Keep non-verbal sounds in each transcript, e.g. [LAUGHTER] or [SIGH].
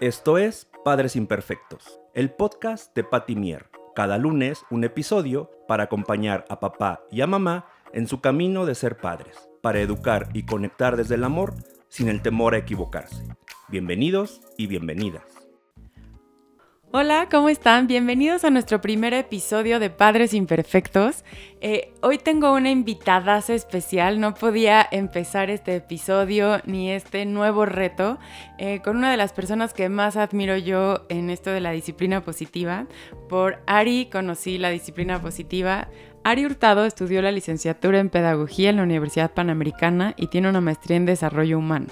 Esto es Padres Imperfectos, el podcast de Patty Mier. Cada lunes un episodio para acompañar a papá y a mamá en su camino de ser padres, para educar y conectar desde el amor sin el temor a equivocarse. Bienvenidos y bienvenidas. Hola, ¿cómo están? Bienvenidos a nuestro primer episodio de Padres Imperfectos. Eh, hoy tengo una invitada especial, no podía empezar este episodio ni este nuevo reto eh, con una de las personas que más admiro yo en esto de la disciplina positiva. Por Ari conocí la disciplina positiva Ari Hurtado estudió la licenciatura en Pedagogía en la Universidad Panamericana y tiene una maestría en Desarrollo Humano.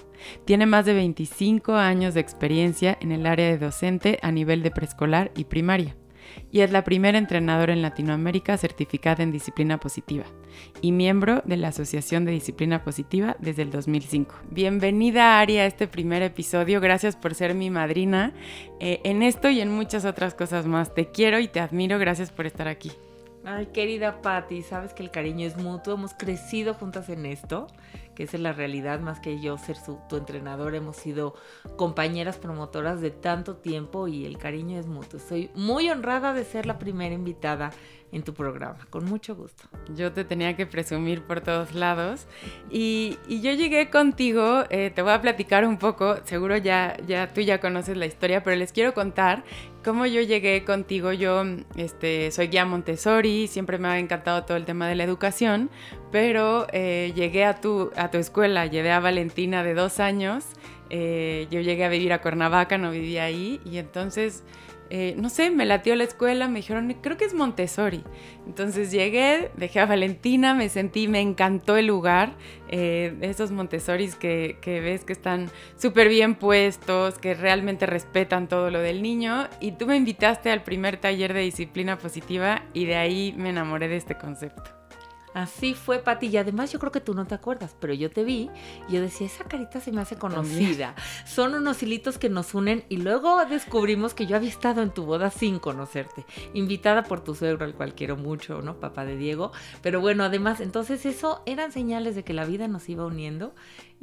Tiene más de 25 años de experiencia en el área de docente a nivel de preescolar y primaria. Y es la primera entrenadora en Latinoamérica certificada en disciplina positiva y miembro de la Asociación de Disciplina Positiva desde el 2005. Bienvenida Ari a este primer episodio, gracias por ser mi madrina eh, en esto y en muchas otras cosas más. Te quiero y te admiro, gracias por estar aquí. Ay, querida Patti, sabes que el cariño es mutuo, hemos crecido juntas en esto, que es la realidad, más que yo ser tu entrenador, hemos sido compañeras promotoras de tanto tiempo y el cariño es mutuo. Soy muy honrada de ser la primera invitada en tu programa, con mucho gusto. Yo te tenía que presumir por todos lados y, yo llegué contigo, eh, te voy a platicar un poco, seguro ya, ya tú ya conoces la historia, pero les quiero contar cómo yo llegué contigo. Yo este, soy guía Montessori, siempre me ha encantado todo el tema de la educación, pero eh, llegué a tu, a tu escuela, llevé a Valentina de dos años, eh, yo llegué a vivir a Cuernavaca, no vivía ahí y entonces eh, no sé, me latió la escuela, me dijeron, creo que es Montessori. Entonces llegué, dejé a Valentina, me sentí, me encantó el lugar, eh, esos Montessoris que, que ves que están súper bien puestos, que realmente respetan todo lo del niño. Y tú me invitaste al primer taller de disciplina positiva y de ahí me enamoré de este concepto. Así fue, Pati. Y además yo creo que tú no te acuerdas, pero yo te vi y yo decía, esa carita se me hace conocida. Son unos hilitos que nos unen y luego descubrimos que yo había estado en tu boda sin conocerte, invitada por tu suegro, al cual quiero mucho, ¿no? Papá de Diego. Pero bueno, además, entonces eso eran señales de que la vida nos iba uniendo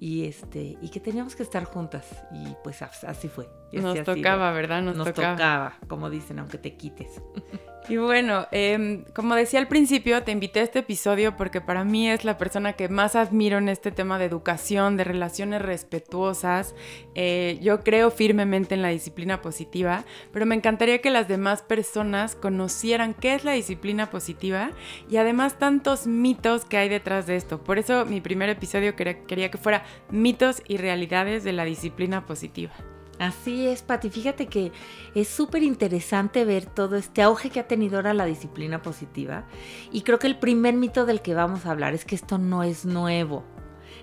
y este y que teníamos que estar juntas y pues así fue. Nos tocaba, ¿verdad? Nos, tocaba. como dicen, aunque te quites. [LAUGHS] Y bueno, em, como decía al principio, te invité a este episodio porque para mí es la persona que más admiro en este tema de educación, de relaciones respetuosas. Eh, yo creo firmemente en la disciplina positiva, pero me encantaría que las demás personas conocieran qué es la disciplina positiva y además tantos mitos que hay detrás de esto. Por eso mi primer episodio quería que fuera mitos y realidades de la disciplina positiva. Así es, Pati. Fíjate que es súper interesante ver todo este auge que ha tenido ahora la disciplina positiva. Y creo que el primer mito del que vamos a hablar es que esto no es nuevo.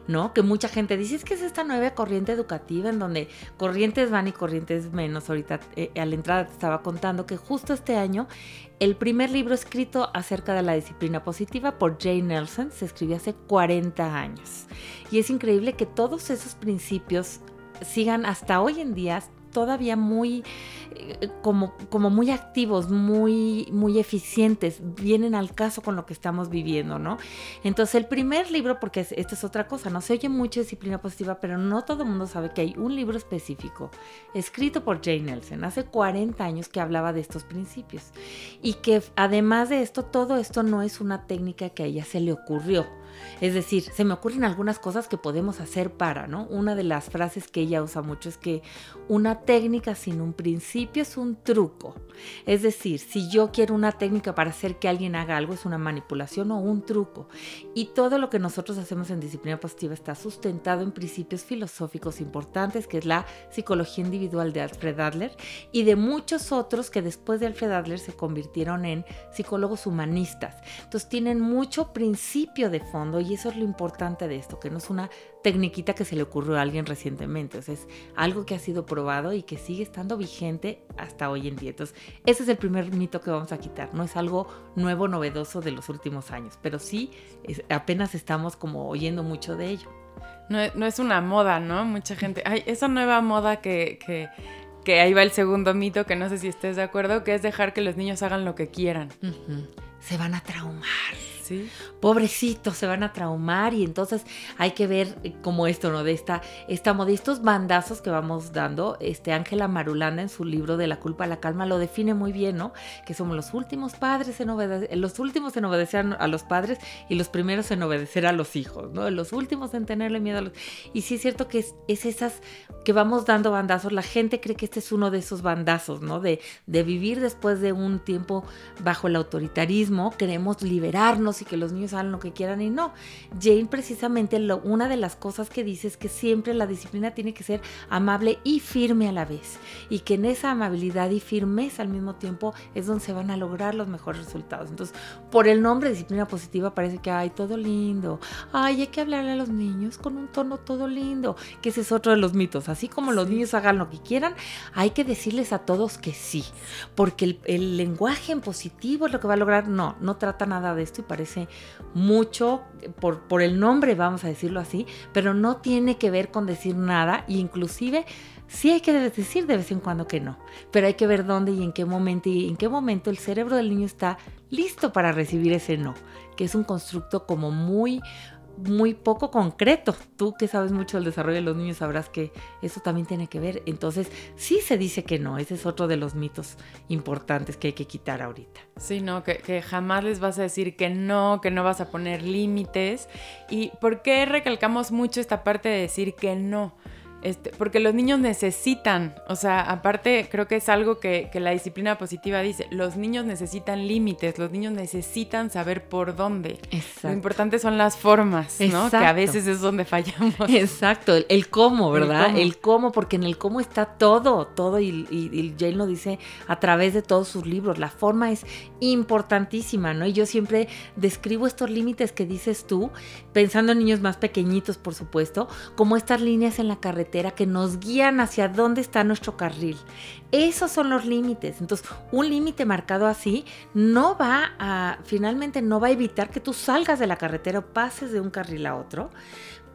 ¿No? Que mucha gente dice, es que es esta nueva corriente educativa en donde corrientes van y corrientes menos. Ahorita eh, a la entrada te estaba contando que justo este año el primer libro escrito acerca de la disciplina positiva por Jane Nelson se escribió hace 40 años. Y es increíble que todos esos principios sigan hasta hoy en día todavía muy eh, como, como muy activos, muy, muy eficientes, vienen al caso con lo que estamos viviendo, ¿no? Entonces el primer libro, porque esto es otra cosa, no se oye mucho disciplina positiva, pero no todo el mundo sabe que hay un libro específico escrito por Jane Nelson hace 40 años que hablaba de estos principios. Y que además de esto, todo esto no es una técnica que a ella se le ocurrió es decir, se me ocurren algunas cosas que podemos hacer para, ¿no? Una de las frases que ella usa mucho es que una técnica sin un principio es un truco. Es decir, si yo quiero una técnica para hacer que alguien haga algo, es una manipulación o un truco. Y todo lo que nosotros hacemos en disciplina positiva está sustentado en principios filosóficos importantes, que es la psicología individual de Alfred Adler y de muchos otros que después de Alfred Adler se convirtieron en psicólogos humanistas. Entonces tienen mucho principio de fondo y eso es lo importante de esto, que no es una tecniquita que se le ocurrió a alguien recientemente, o sea, es algo que ha sido probado y que sigue estando vigente hasta hoy en día. Entonces, ese es el primer mito que vamos a quitar, no es algo nuevo, novedoso de los últimos años, pero sí apenas estamos como oyendo mucho de ello. No, es una moda, ¿no? Mucha gente, ay, esa nueva moda que, que, ahí va el segundo mito, que no sé si estés de acuerdo, que es dejar que los niños hagan lo que quieran. Se van a traumar Pobrecitos, se van a traumar y entonces hay que ver eh, como esto, ¿no? De esta, esta de estos bandazos que vamos dando. Este Ángela Marulanda en su libro de La culpa a la calma lo define muy bien, ¿no? Que somos los últimos padres en obedecer, los últimos en obedecer a los padres y los primeros en obedecer a los hijos, ¿no? Los últimos en tenerle miedo a los... Y sí es cierto que es, es esas que vamos dando bandazos. La gente cree que este es uno de esos bandazos, ¿no? De, de vivir después de un tiempo bajo el autoritarismo, queremos liberarnos y que los niños hagan lo que quieran y no. Jane precisamente lo, una de las cosas que dice es que siempre la disciplina tiene que ser amable y firme a la vez y que en esa amabilidad y firmeza al mismo tiempo es donde se van a lograr los mejores resultados. Entonces, por el nombre disciplina positiva parece que hay todo lindo, ay, hay que hablarle a los niños con un tono todo lindo, que ese es otro de los mitos. Así como los niños hagan lo que quieran, hay que decirles a todos que sí, porque el, el lenguaje en positivo es lo que va a lograr. No, no trata nada de esto y parece mucho por, por el nombre, vamos a decirlo así, pero no tiene que ver con decir nada e inclusive sí hay que decir de vez en cuando que no, pero hay que ver dónde y en qué momento y en qué momento el cerebro del niño está listo para recibir ese no, que es un constructo como muy muy poco concreto. Tú que sabes mucho del desarrollo de los niños sabrás que eso también tiene que ver. Entonces, sí se dice que no. Ese es otro de los mitos importantes que hay que quitar ahorita. Sí, no, que, que jamás les vas a decir que no, que no vas a poner límites. ¿Y por qué recalcamos mucho esta parte de decir que no? Este, porque los niños necesitan, o sea, aparte creo que es algo que, la disciplina positiva dice, los niños necesitan límites, los niños necesitan saber por dónde. Exacto. Lo importante son las formas, ¿no? Que a veces es donde fallamos. Exacto, el, cómo, ¿verdad? El cómo. porque en el cómo está todo, todo, y, y, Jane lo dice a través de todos sus libros, la forma es importantísima, ¿no? Y yo siempre describo estos límites que dices tú, pensando en niños más pequeñitos, por supuesto, como estas líneas en la carretera que nos guían hacia dónde está nuestro carril. Esos son los límites. Entonces, un límite marcado así no va a, finalmente no va a evitar que tú salgas de la carretera o pases de un carril a otro,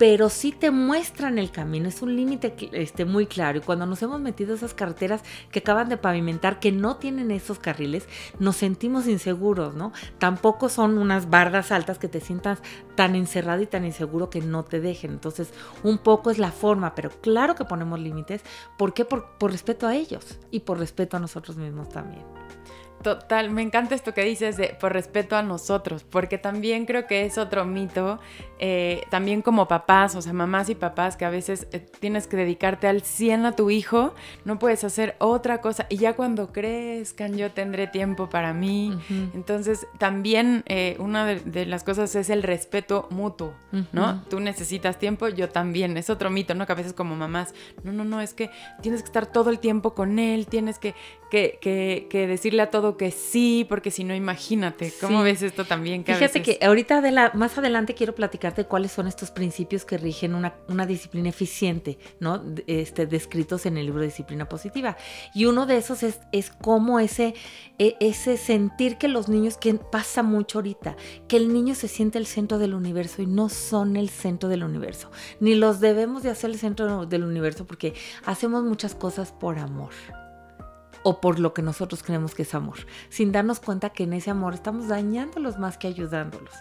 pero sí te muestran el camino, es un límite este, muy claro. Y cuando nos hemos metido esas carreteras que acaban de pavimentar, que no tienen esos carriles, nos sentimos inseguros, ¿no? Tampoco son unas bardas altas que te sientas tan encerrado y tan inseguro que no te dejen. Entonces, un poco es la forma, pero claro que ponemos límites. ¿Por qué? por respeto a ellos y por respeto a nosotros mismos también. Total, me encanta esto que dices de por respeto a nosotros, porque también creo que es otro mito, eh, también como papás, o sea, mamás y papás, que a veces eh, tienes que dedicarte al 100 a tu hijo, no puedes hacer otra cosa, y ya cuando crezcan yo tendré tiempo para mí. Entonces, también eh, una de, las cosas es el respeto mutuo, ¿no? Tú necesitas tiempo, yo también, es otro mito, ¿no? Que a veces como mamás, no, no, no, es que tienes que estar todo el tiempo con él, tienes que, que, que, que decirle a todo que sí, porque si no, imagínate, ¿cómo ves esto también? Fíjate que ahorita más adelante quiero platicarte cuáles son estos principios que rigen una, disciplina eficiente, ¿no? Este, descritos en el libro Disciplina Positiva. Y uno de esos es, es cómo ese, e, ese sentir que los niños, que pasa mucho ahorita, que el niño se siente el centro del universo y no son el centro del universo. Ni los debemos de hacer el centro del universo porque hacemos muchas cosas por amor o por lo que nosotros creemos que es amor, sin darnos cuenta que en ese amor estamos dañándolos más que ayudándolos.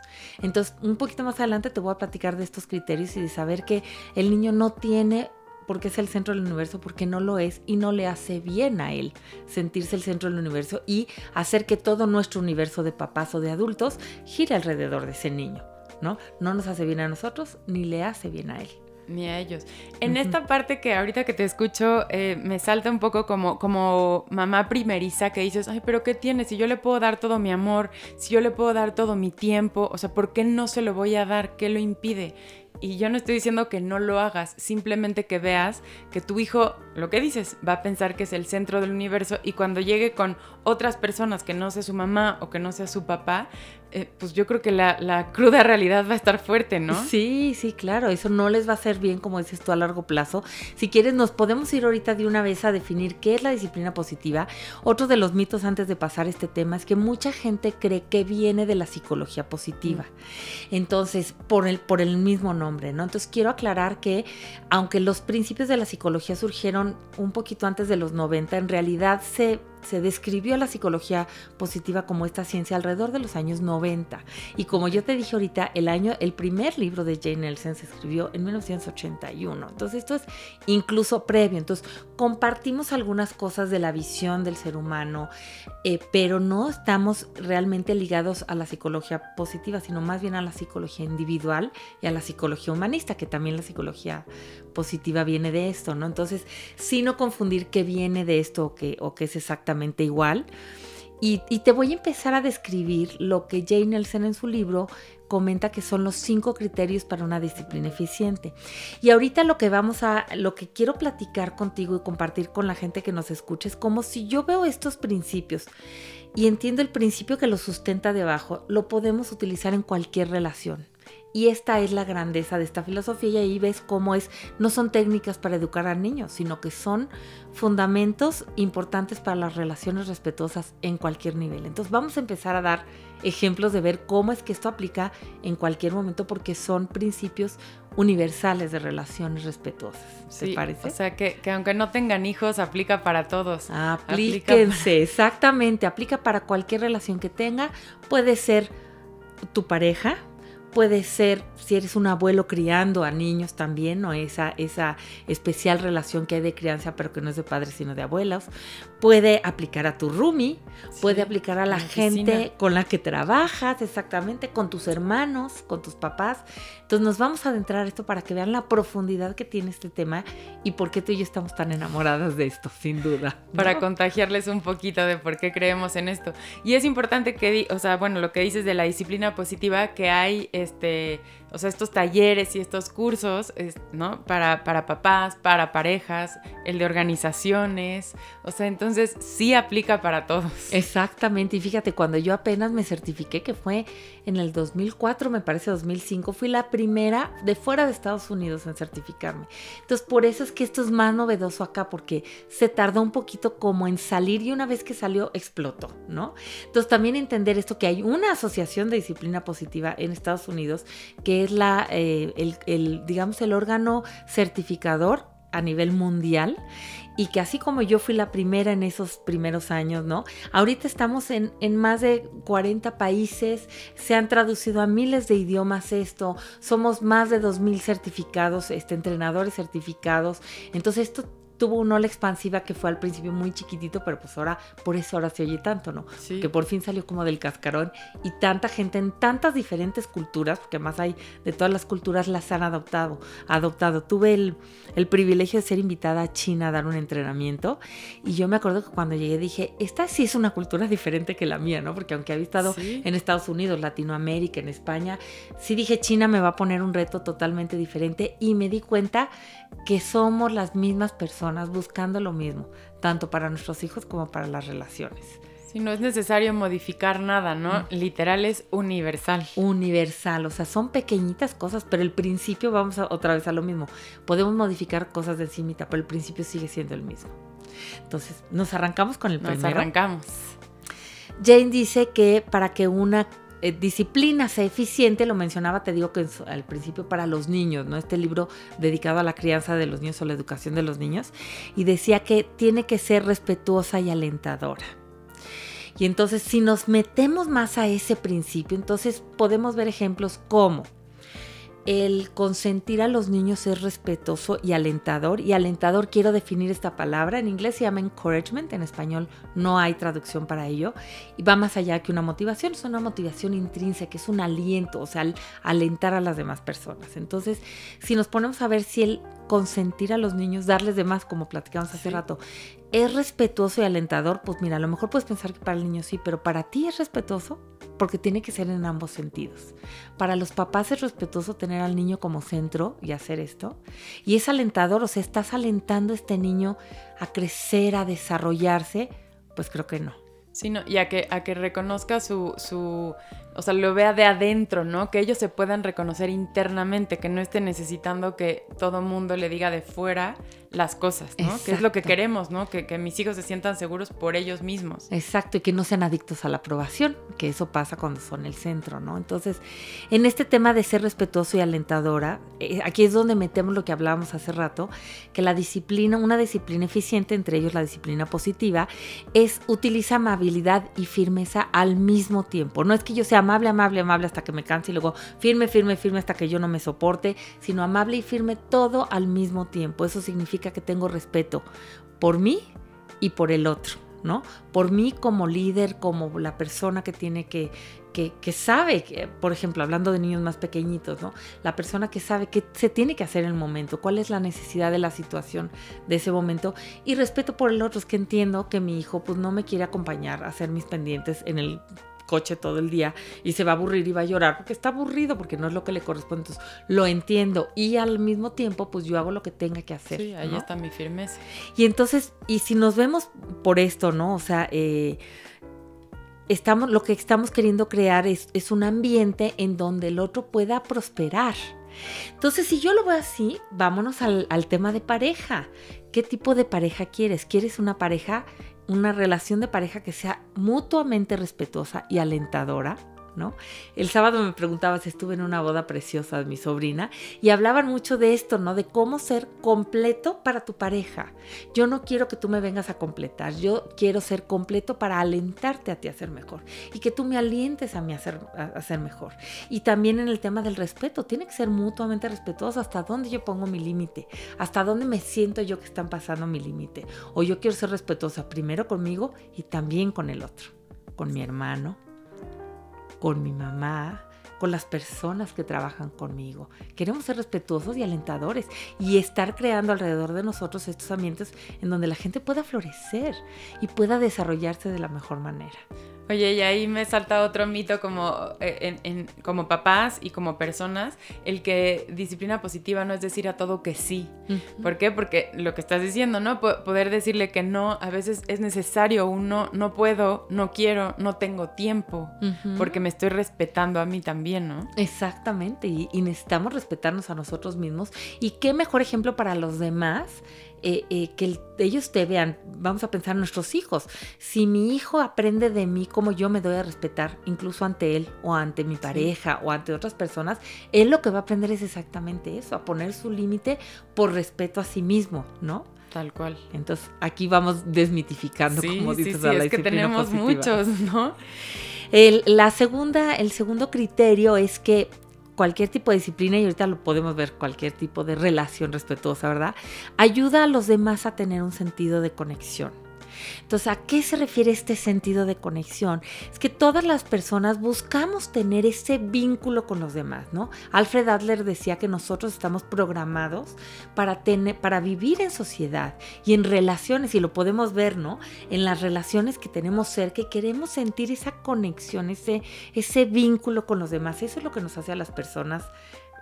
Entonces, un poquito más adelante te voy a platicar de estos criterios y de saber que el niño no tiene porque es el centro del universo, porque no lo es y no le hace bien a él sentirse el centro del universo y hacer que todo nuestro universo de papás o de adultos gire alrededor de ese niño, ¿no? No nos hace bien a nosotros ni le hace bien a él ni a ellos. En esta parte que ahorita que te escucho, eh, me salta un poco como, como mamá primeriza que dices, ay, pero ¿qué tienes? Si yo le puedo dar todo mi amor, si yo le puedo dar todo mi tiempo, o sea, ¿por qué no se lo voy a dar? ¿Qué lo impide? Y yo no estoy diciendo que no lo hagas, simplemente que veas que tu hijo, lo que dices, va a pensar que es el centro del universo y cuando llegue con otras personas que no sea su mamá o que no sea su papá, eh, pues yo creo que la, cruda realidad va a estar fuerte, ¿no? [LAUGHS] Sí, sí, claro, eso no les va a hacer bien, como dices tú, a largo plazo. Si quieres, nos podemos ir ahorita de una vez a definir qué es la disciplina positiva. Otro de los mitos antes de pasar este tema es que mucha gente cree que viene de la psicología positiva. Mm. Entonces, por el, por el mismo nombre, ¿no? Entonces, quiero aclarar que, aunque los principios de la psicología surgieron un poquito antes de los 90, en realidad se se describió la psicología positiva como esta ciencia alrededor de los años 90. Y como yo te dije ahorita, el año, el primer libro de Jane Nelson se escribió en 1981. Entonces esto es incluso previo. Entonces compartimos algunas cosas de la visión del ser humano, eh, pero no estamos realmente ligados a la psicología positiva, sino más bien a la psicología individual y a la psicología humanista, que también la psicología positiva viene de esto, ¿no? Entonces, sí no confundir qué viene de esto o qué, o qué es exactamente igual. Y, te voy a empezar a describir lo que Jane Nelson en su libro comenta que son los cinco criterios para una disciplina eficiente. Y ahorita lo que vamos a, lo que quiero platicar contigo y compartir con la gente que nos escucha es como si yo veo estos principios y entiendo el principio que lo sustenta debajo, lo podemos utilizar en cualquier relación. Y esta es la grandeza de esta filosofía y ahí ves cómo es, no son técnicas para educar a niños, sino que son fundamentos importantes para las relaciones respetuosas en cualquier nivel. Entonces vamos a empezar a dar ejemplos de ver cómo es que esto aplica en cualquier momento porque son principios universales de relaciones respetuosas. ¿Te parece? O sea, que, aunque no tengan hijos, aplica para todos. Aplíquense, exactamente, aplica para cualquier relación que tenga. Puede ser tu pareja, puede ser si eres un abuelo criando a niños también, o esa, esa especial relación que hay de crianza, pero que no es de padres sino de abuelos. Puede aplicar a tu roomie, puede aplicar a la gente con la que trabajas, exactamente, con tus hermanos, con tus papás. Entonces nos vamos a adentrar a esto para que vean la profundidad que tiene este tema y por qué tú y yo estamos tan enamoradas de esto, sin duda. Para contagiarles un poquito de por qué creemos en esto. Y es importante que, o sea, bueno, lo que dices de la disciplina positiva, que hay este o sea, estos talleres y estos cursos, ¿no? Para, para papás, para parejas, el de organizaciones, o sea, entonces sí aplica para todos. Exactamente, y fíjate, cuando yo apenas me certifiqué, que fue en el 2004, me parece 2005, fui la primera de fuera de Estados Unidos en certificarme. Entonces, por eso es que esto es más novedoso acá, porque se tardó un poquito como en salir y una vez que salió, explotó, ¿no? Entonces, también entender esto, que hay una asociación de disciplina positiva en Estados Unidos que es la, eh, el, digamos, el órgano certificador a nivel mundial y que así como yo fui la primera en esos primeros años, ¿no? Ahorita estamos en, en, más de 40 países, se han traducido a miles de idiomas esto, somos más de 2.000 certificados, este, entrenadores certificados, entonces esto tuvo una ola expansiva que fue al principio muy chiquitito, pero pues ahora, por eso ahora se oye tanto, ¿no? Que por fin salió como del cascarón y tanta gente en tantas diferentes culturas, porque más hay de todas las culturas las han adoptado, adoptado. Tuve el, el privilegio de ser invitada a China a dar un entrenamiento y yo me acuerdo que cuando llegué dije, esta sí es una cultura diferente que la mía, ¿no? Porque aunque había estado en Estados Unidos, Latinoamérica, en España, sí dije, China me va a poner un reto totalmente diferente y me di cuenta que somos las mismas personas buscando lo mismo, tanto para nuestros hijos como para las relaciones. Si no es necesario modificar nada, ¿no? Mm. Literal es universal. Universal, o sea, son pequeñitas cosas, pero el principio vamos a, otra vez a lo mismo. Podemos modificar cosas de encimita, pero el principio sigue siendo el mismo. Entonces, nos arrancamos con el primero. Nos arrancamos. Jane dice que para que una eh, disciplina sea eficiente, lo mencionaba, te digo que al principio para los niños, ¿no? Este libro dedicado a la crianza de los niños o la educación de los niños, y decía que tiene que ser respetuosa y alentadora. Y entonces si nos metemos más a ese principio, entonces podemos ver ejemplos como el consentir a los niños es respetuoso y alentador. Y alentador quiero definir esta palabra. En inglés se llama encouragement, en español no hay traducción para ello. Y va más allá que una motivación, es una motivación intrínseca, es un aliento, o sea, alentar a las demás personas. Entonces, si nos ponemos a ver si el consentir a los niños, darles de más, como platicamos hace rato, es respetuoso y alentador, pues mira, a lo mejor puedes pensar que para el niño sí, pero para ti es respetuoso porque tiene que ser en ambos sentidos. Para los papás es respetuoso tener al niño como centro y hacer esto. Y es alentador, o sea, estás alentando a este niño a crecer, a desarrollarse, pues creo que no. Sí, y a que, a que reconozca su, su o sea, lo vea de adentro, ¿no? Que ellos se puedan reconocer internamente, que no esté necesitando que todo mundo le diga de fuera las cosas, ¿no? Que es lo que queremos, ¿no? Que, que, mis hijos se sientan seguros por ellos mismos. Exacto, y que no sean adictos a la aprobación, que eso pasa cuando son el centro, ¿no? Entonces, en este tema de ser respetuoso y alentadora, eh, aquí es donde metemos lo que hablábamos hace rato, que la disciplina, una disciplina eficiente, entre ellos la disciplina positiva, es utiliza amabilidad y firmeza al mismo tiempo. No es que yo sea amable, amable, amable hasta que me canse y luego firme, firme, firme hasta que yo no me soporte, sino amable y firme todo al mismo tiempo. Eso significa que tengo respeto por mí y por el otro, ¿no? Por mí como líder, como la persona que tiene que, que, que sabe, que, por ejemplo, hablando de niños más pequeñitos, ¿no? La persona que sabe qué se tiene que hacer en el momento, cuál es la necesidad de la situación de ese momento y respeto por el otro, es que entiendo que mi hijo pues no me quiere acompañar a hacer mis pendientes en el coche todo el día y se va a aburrir y va a llorar porque está aburrido, porque no es lo que le corresponde. Entonces, lo entiendo y al mismo tiempo, pues yo hago lo que tenga que hacer. Sí, ahí ¿no? está mi firmeza. Y entonces, y si nos vemos por esto, ¿no? O sea, eh, estamos, lo que estamos queriendo crear es, es un ambiente en donde el otro pueda prosperar. Entonces, si yo lo veo así, vámonos al, al, tema de pareja. ¿Qué tipo de pareja quieres? ¿Quieres una pareja una relación de pareja que sea mutuamente respetuosa y alentadora. ¿No? El sábado me preguntaba si estuve en una boda preciosa de mi sobrina y hablaban mucho de esto, ¿no? De cómo ser completo para tu pareja. Yo no quiero que tú me vengas a completar, yo quiero ser completo para alentarte a ti a ser mejor y que tú me alientes a mí a ser, a ser mejor. Y también en el tema del respeto, tiene que ser mutuamente respetuoso hasta dónde yo pongo mi límite, hasta dónde me siento yo que están pasando mi límite. O yo quiero ser respetuosa primero conmigo y también con el otro, con mi hermano, con mi mamá, con las personas que trabajan conmigo. Queremos ser respetuosos y alentadores y estar creando alrededor de nosotros estos ambientes en donde la gente pueda florecer y pueda desarrollarse de la mejor manera. Oye, y ahí me salta otro mito como, eh, en, en, como papás y como personas, el que disciplina positiva no es decir a todo que sí. Uh -huh. ¿Por qué? Porque lo que estás diciendo, ¿no? P poder decirle que no, a veces es necesario un no, no puedo, no quiero, no tengo tiempo, uh -huh. porque me estoy respetando a mí también, ¿no? Exactamente, y, y necesitamos respetarnos a nosotros mismos. Y qué mejor ejemplo para los demás eh, eh, que el, ellos te vean, vamos a pensar nuestros hijos. Si mi hijo aprende de mí cómo yo me doy a respetar, incluso ante él o ante mi pareja sí. o ante otras personas, él lo que va a aprender es exactamente eso, a poner su límite por respeto a sí mismo, ¿no? Tal cual. Entonces aquí vamos desmitificando, sí, como dices, sí, sí, a la es que tenemos positiva. muchos, ¿no? El, la segunda, el segundo criterio es que cualquier tipo de disciplina, y ahorita lo podemos ver, cualquier tipo de relación respetuosa, ¿verdad? Ayuda a los demás a tener un sentido de conexión. Entonces, ¿a qué se refiere este sentido de conexión? Es que todas las personas buscamos tener ese vínculo con los demás, ¿no? Alfred Adler decía que nosotros estamos programados para, tener, para vivir en sociedad y en relaciones, y lo podemos ver, ¿no? En las relaciones que tenemos cerca queremos sentir esa conexión, ese, ese vínculo con los demás. Eso es lo que nos hace a las personas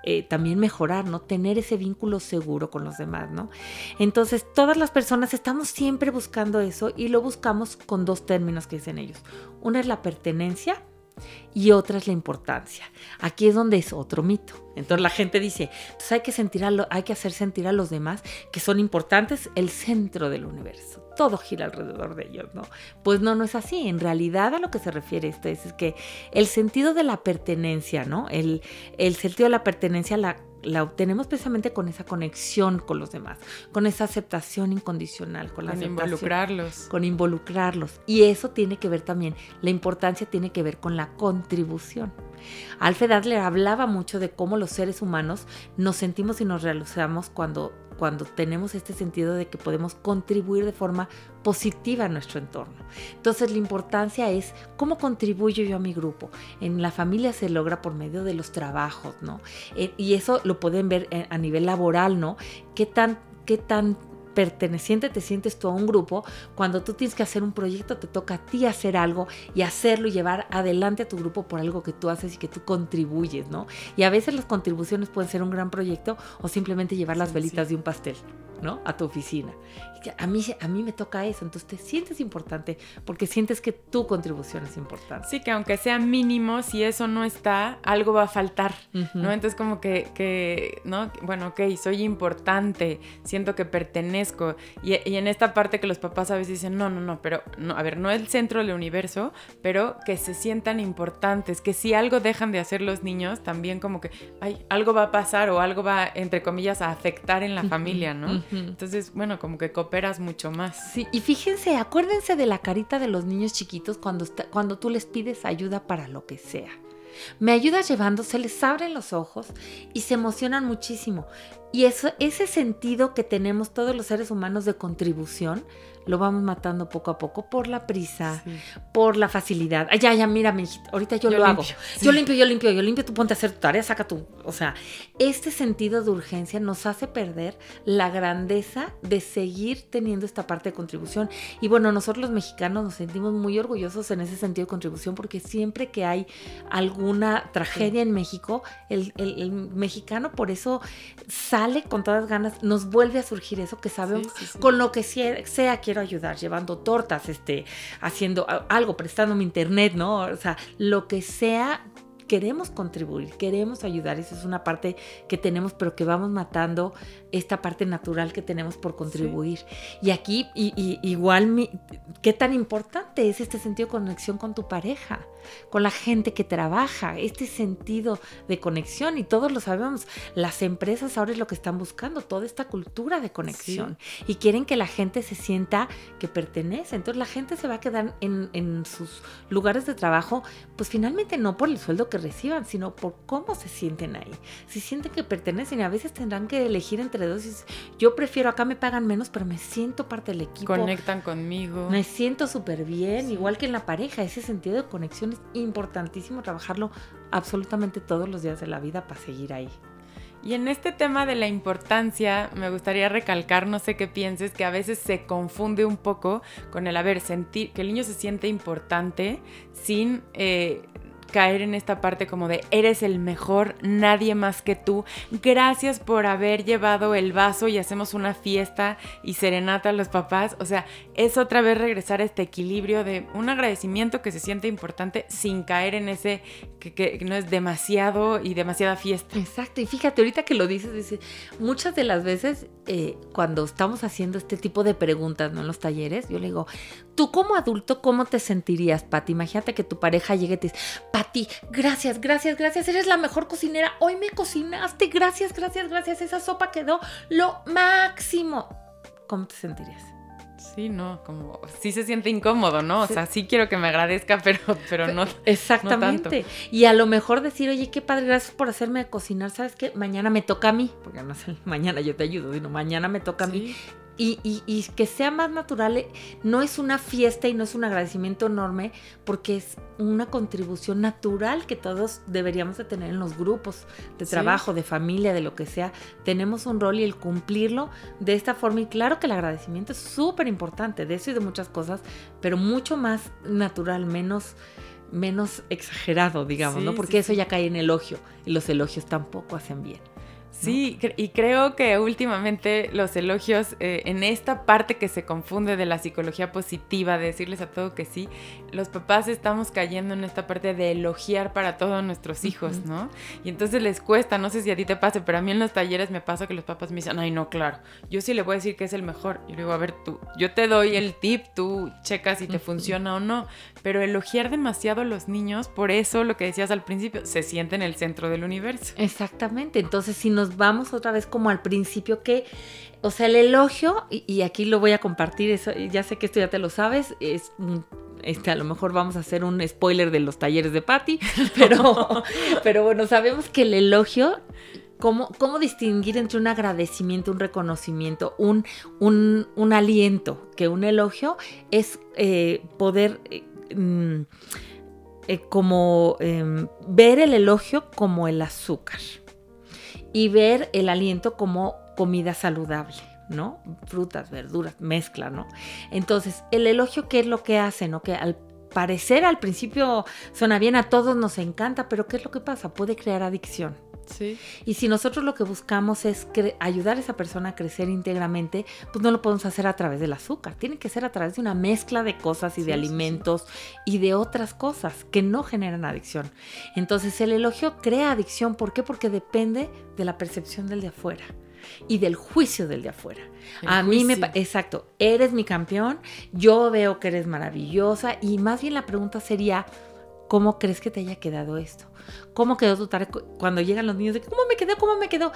eh, también mejorar, ¿no? Tener ese vínculo seguro con los demás, ¿no? Entonces, todas las personas estamos siempre buscando eso y lo buscamos con dos términos que dicen ellos. Una es la pertenencia y otra es la importancia. Aquí es donde es otro mito. Entonces la gente dice, hay que, sentir hay que hacer sentir a los demás que son importantes el centro del universo. Todo gira alrededor de ellos, ¿no? Pues no, no es así. En realidad a lo que se refiere esto es, es que el sentido de la pertenencia, ¿no? El, el sentido de la pertenencia la, la obtenemos precisamente con esa conexión con los demás, con esa aceptación incondicional, con, la con involucrarlos. Con involucrarlos. Y eso tiene que ver también, la importancia tiene que ver con la contribución. Alfred Adler hablaba mucho de cómo los seres humanos nos sentimos y nos realizamos cuando cuando tenemos este sentido de que podemos contribuir de forma positiva a nuestro entorno. Entonces la importancia es cómo contribuyo yo a mi grupo. En la familia se logra por medio de los trabajos, ¿no? Eh, y eso lo pueden ver a nivel laboral, ¿no? ¿Qué tan, qué tan perteneciente te sientes tú a un grupo, cuando tú tienes que hacer un proyecto te toca a ti hacer algo y hacerlo y llevar adelante a tu grupo por algo que tú haces y que tú contribuyes, ¿no? Y a veces las contribuciones pueden ser un gran proyecto o simplemente llevar las velitas sí. de un pastel. ¿No? A tu oficina. A mí, a mí me toca eso, entonces te sientes importante porque sientes que tu contribución es importante. Sí, que aunque sea mínimo, si eso no está, algo va a faltar, ¿no? Entonces como que, que, ¿no? Bueno, ok, soy importante, siento que pertenezco. Y, y, en esta parte que los papás a veces dicen, no, no, no, pero, no, a ver, no el centro del universo, pero que se sientan importantes, que si algo dejan de hacer los niños, también como que, ay, algo va a pasar o algo va, entre comillas, a afectar en la familia, ¿no? Entonces, bueno, como que cooperas mucho más. Sí, y fíjense, acuérdense de la carita de los niños chiquitos cuando, cuando tú les pides ayuda para lo que sea. Me ayudas llevando, se les abren los ojos y se emocionan muchísimo. Y eso, ese sentido que tenemos todos los seres humanos de contribución, lo vamos matando poco a poco por la prisa, por la facilidad. Ay, ya, ya, mira, ahorita yo, lo hago. Yo limpio, yo limpio, yo limpio, tú ponte a hacer tu tarea, saca tu... O sea, este sentido de urgencia nos hace perder la grandeza de seguir teniendo esta parte de contribución. Y bueno, nosotros los mexicanos nos sentimos muy orgullosos en ese sentido de contribución porque siempre que hay alguna tragedia en México, el, el, mexicano por eso sale con todas ganas, nos vuelve a surgir eso que sabemos con lo que sea quiero ayudar, llevando tortas, este, haciendo algo, prestándome internet, ¿no? O sea, lo que sea queremos contribuir, queremos ayudar. Esa es una parte que tenemos, pero que vamos matando esta parte natural que tenemos por contribuir. Y aquí, y, igual, ¿qué tan importante es este sentido de conexión con tu pareja? con la gente que trabaja, este sentido de conexión. Y todos lo sabemos, las empresas ahora es lo que están buscando, toda esta cultura de conexión. Y quieren que la gente se sienta que pertenece. Entonces la gente se va a quedar en, en sus lugares de trabajo, pues finalmente no por el sueldo que reciban, sino por cómo se sienten ahí. Si sienten que pertenecen a veces tendrán que elegir entre dos. Yo prefiero, acá me pagan menos, pero me siento parte del equipo. Conectan conmigo. Me siento súper bien, igual que en la pareja, ese sentido de conexión importantísimo trabajarlo absolutamente todos los días de la vida para seguir ahí. Y en este tema de la importancia, me gustaría recalcar, no sé qué pienses, que a veces se confunde un poco con el haber sentir que el niño se siente importante sin eh, caer en esta parte como de eres el mejor, nadie más que tú. Gracias por haber llevado el vaso y hacemos una fiesta y serenata a los papás. O sea, es otra vez regresar a este equilibrio de un agradecimiento que se siente importante sin caer en ese que, no es demasiado y demasiada fiesta. Exacto. Y fíjate, ahorita que lo dices, dice, muchas de las veces eh, cuando estamos haciendo este tipo de preguntas ¿no? en los talleres, yo le digo, tú como adulto, ¿cómo te sentirías, Pati? Imagínate que tu pareja llegue y te dice, Pati, gracias, gracias, gracias, eres la mejor cocinera, hoy me cocinaste, gracias, gracias, gracias, esa sopa quedó lo máximo. ¿Cómo te sentirías? Sí, no, como sí se siente incómodo, ¿no? O sea, sí quiero que me agradezca, pero, pero no. Exactamente. Y a lo mejor decir, oye, qué padre, gracias por hacerme cocinar, ¿sabes qué? Mañana me toca a mí, porque no sé, [LAUGHS] mañana yo te ayudo, sino mañana me toca a mí y, que sea más natural, eh, no es una fiesta y no es un agradecimiento enorme, porque es una contribución natural que todos deberíamos de tener en los grupos de trabajo, de familia, de lo que sea. Tenemos un rol y el cumplirlo de esta forma, y claro que el agradecimiento es súper importante, de eso y de muchas cosas, pero mucho más natural, menos menos exagerado, digamos, ¿no? Porque eso ya cae en elogio y los elogios tampoco hacen bien. Sí, y creo que últimamente los elogios eh, en esta parte que se confunde de la psicología positiva, de decirles a todo que sí, los papás estamos cayendo en esta parte de elogiar para todos nuestros hijos, ¿no? Y entonces les cuesta, no sé si a ti te pase, pero a mí en los talleres me pasa que los papás me dicen, ay, no, claro, yo sí le voy a decir que es el mejor. Y le digo, a ver, tú, yo te doy el tip, tú checas si te funciona o no, pero elogiar demasiado a los niños, por eso lo que decías al principio, se siente en el centro del universo. Exactamente, entonces si nos vamos otra vez como al principio que, o sea, el elogio, y, aquí lo voy a compartir, eso, ya sé que esto ya te lo sabes, es este, a lo mejor vamos a hacer un spoiler de los talleres de Patty, [LAUGHS] [LAUGHS] pero, pero bueno, sabemos que el elogio Cómo, cómo, distinguir entre un agradecimiento, un reconocimiento, un, un, aliento, que un elogio es eh, poder eh, mm, eh, como em, ver el elogio como el azúcar y ver el aliento como comida saludable, ¿no? Frutas, verduras, mezcla, ¿no? Entonces, el elogio, ¿qué es lo que hace, no? Que al parecer al principio suena bien, a todos nos encanta, pero ¿qué es lo que pasa? Puede crear adicción. Sí. Y si nosotros lo que buscamos es ayudar a esa persona a crecer íntegramente, pues no lo podemos hacer a través del azúcar. Tiene que ser a través de una mezcla de cosas y de alimentos y de otras cosas que no generan adicción. Entonces el elogio crea adicción. ¿Por qué? Porque depende de la percepción del de afuera y del juicio del de afuera. a mí me... Exacto, eres mi campeón, yo veo que eres maravillosa y más bien la pregunta sería, ¿cómo crees que te haya quedado esto? ¿Cómo quedó tu tarea cuando llegan los niños? De, ¿Cómo me quedó? ¿Cómo me quedó?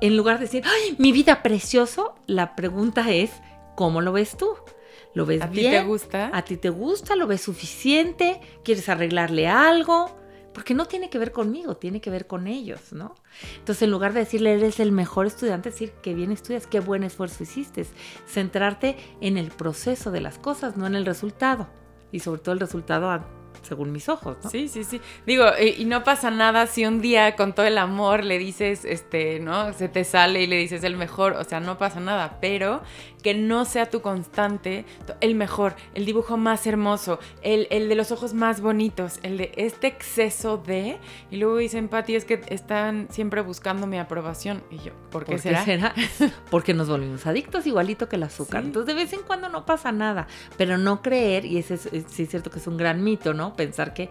En lugar de decir, ¡ay, mi vida precioso! La pregunta es, ¿cómo lo ves tú? ¿Lo ves bien? ¿A ti te gusta? ¿A ti te gusta? ¿Lo ves suficiente? ¿Quieres arreglarle algo? Porque no tiene que ver conmigo, tiene que ver con ellos, ¿no? Entonces, en lugar de decirle eres el mejor estudiante, decir qué bien estudias, qué buen esfuerzo hiciste. Centrarte en el proceso de las cosas, no en el resultado. Y sobre todo el resultado según mis ojos. Sí, sí, sí. Digo, y, no pasa nada si un día con todo el amor le dices, este, ¿no? Se te sale y le dices el mejor, o sea, no pasa nada, pero que no sea tu constante, el mejor, el dibujo más hermoso, el, de los ojos más bonitos, el de este exceso de, y luego dicen, Pati, es que están siempre buscando mi aprobación. Y yo, ¿por qué, será? [LAUGHS] Porque nos volvimos adictos igualito que el azúcar. Entonces, de vez en cuando no pasa nada, pero no creer, y ese es, sí es cierto que es un gran mito, ¿no? Pensar que,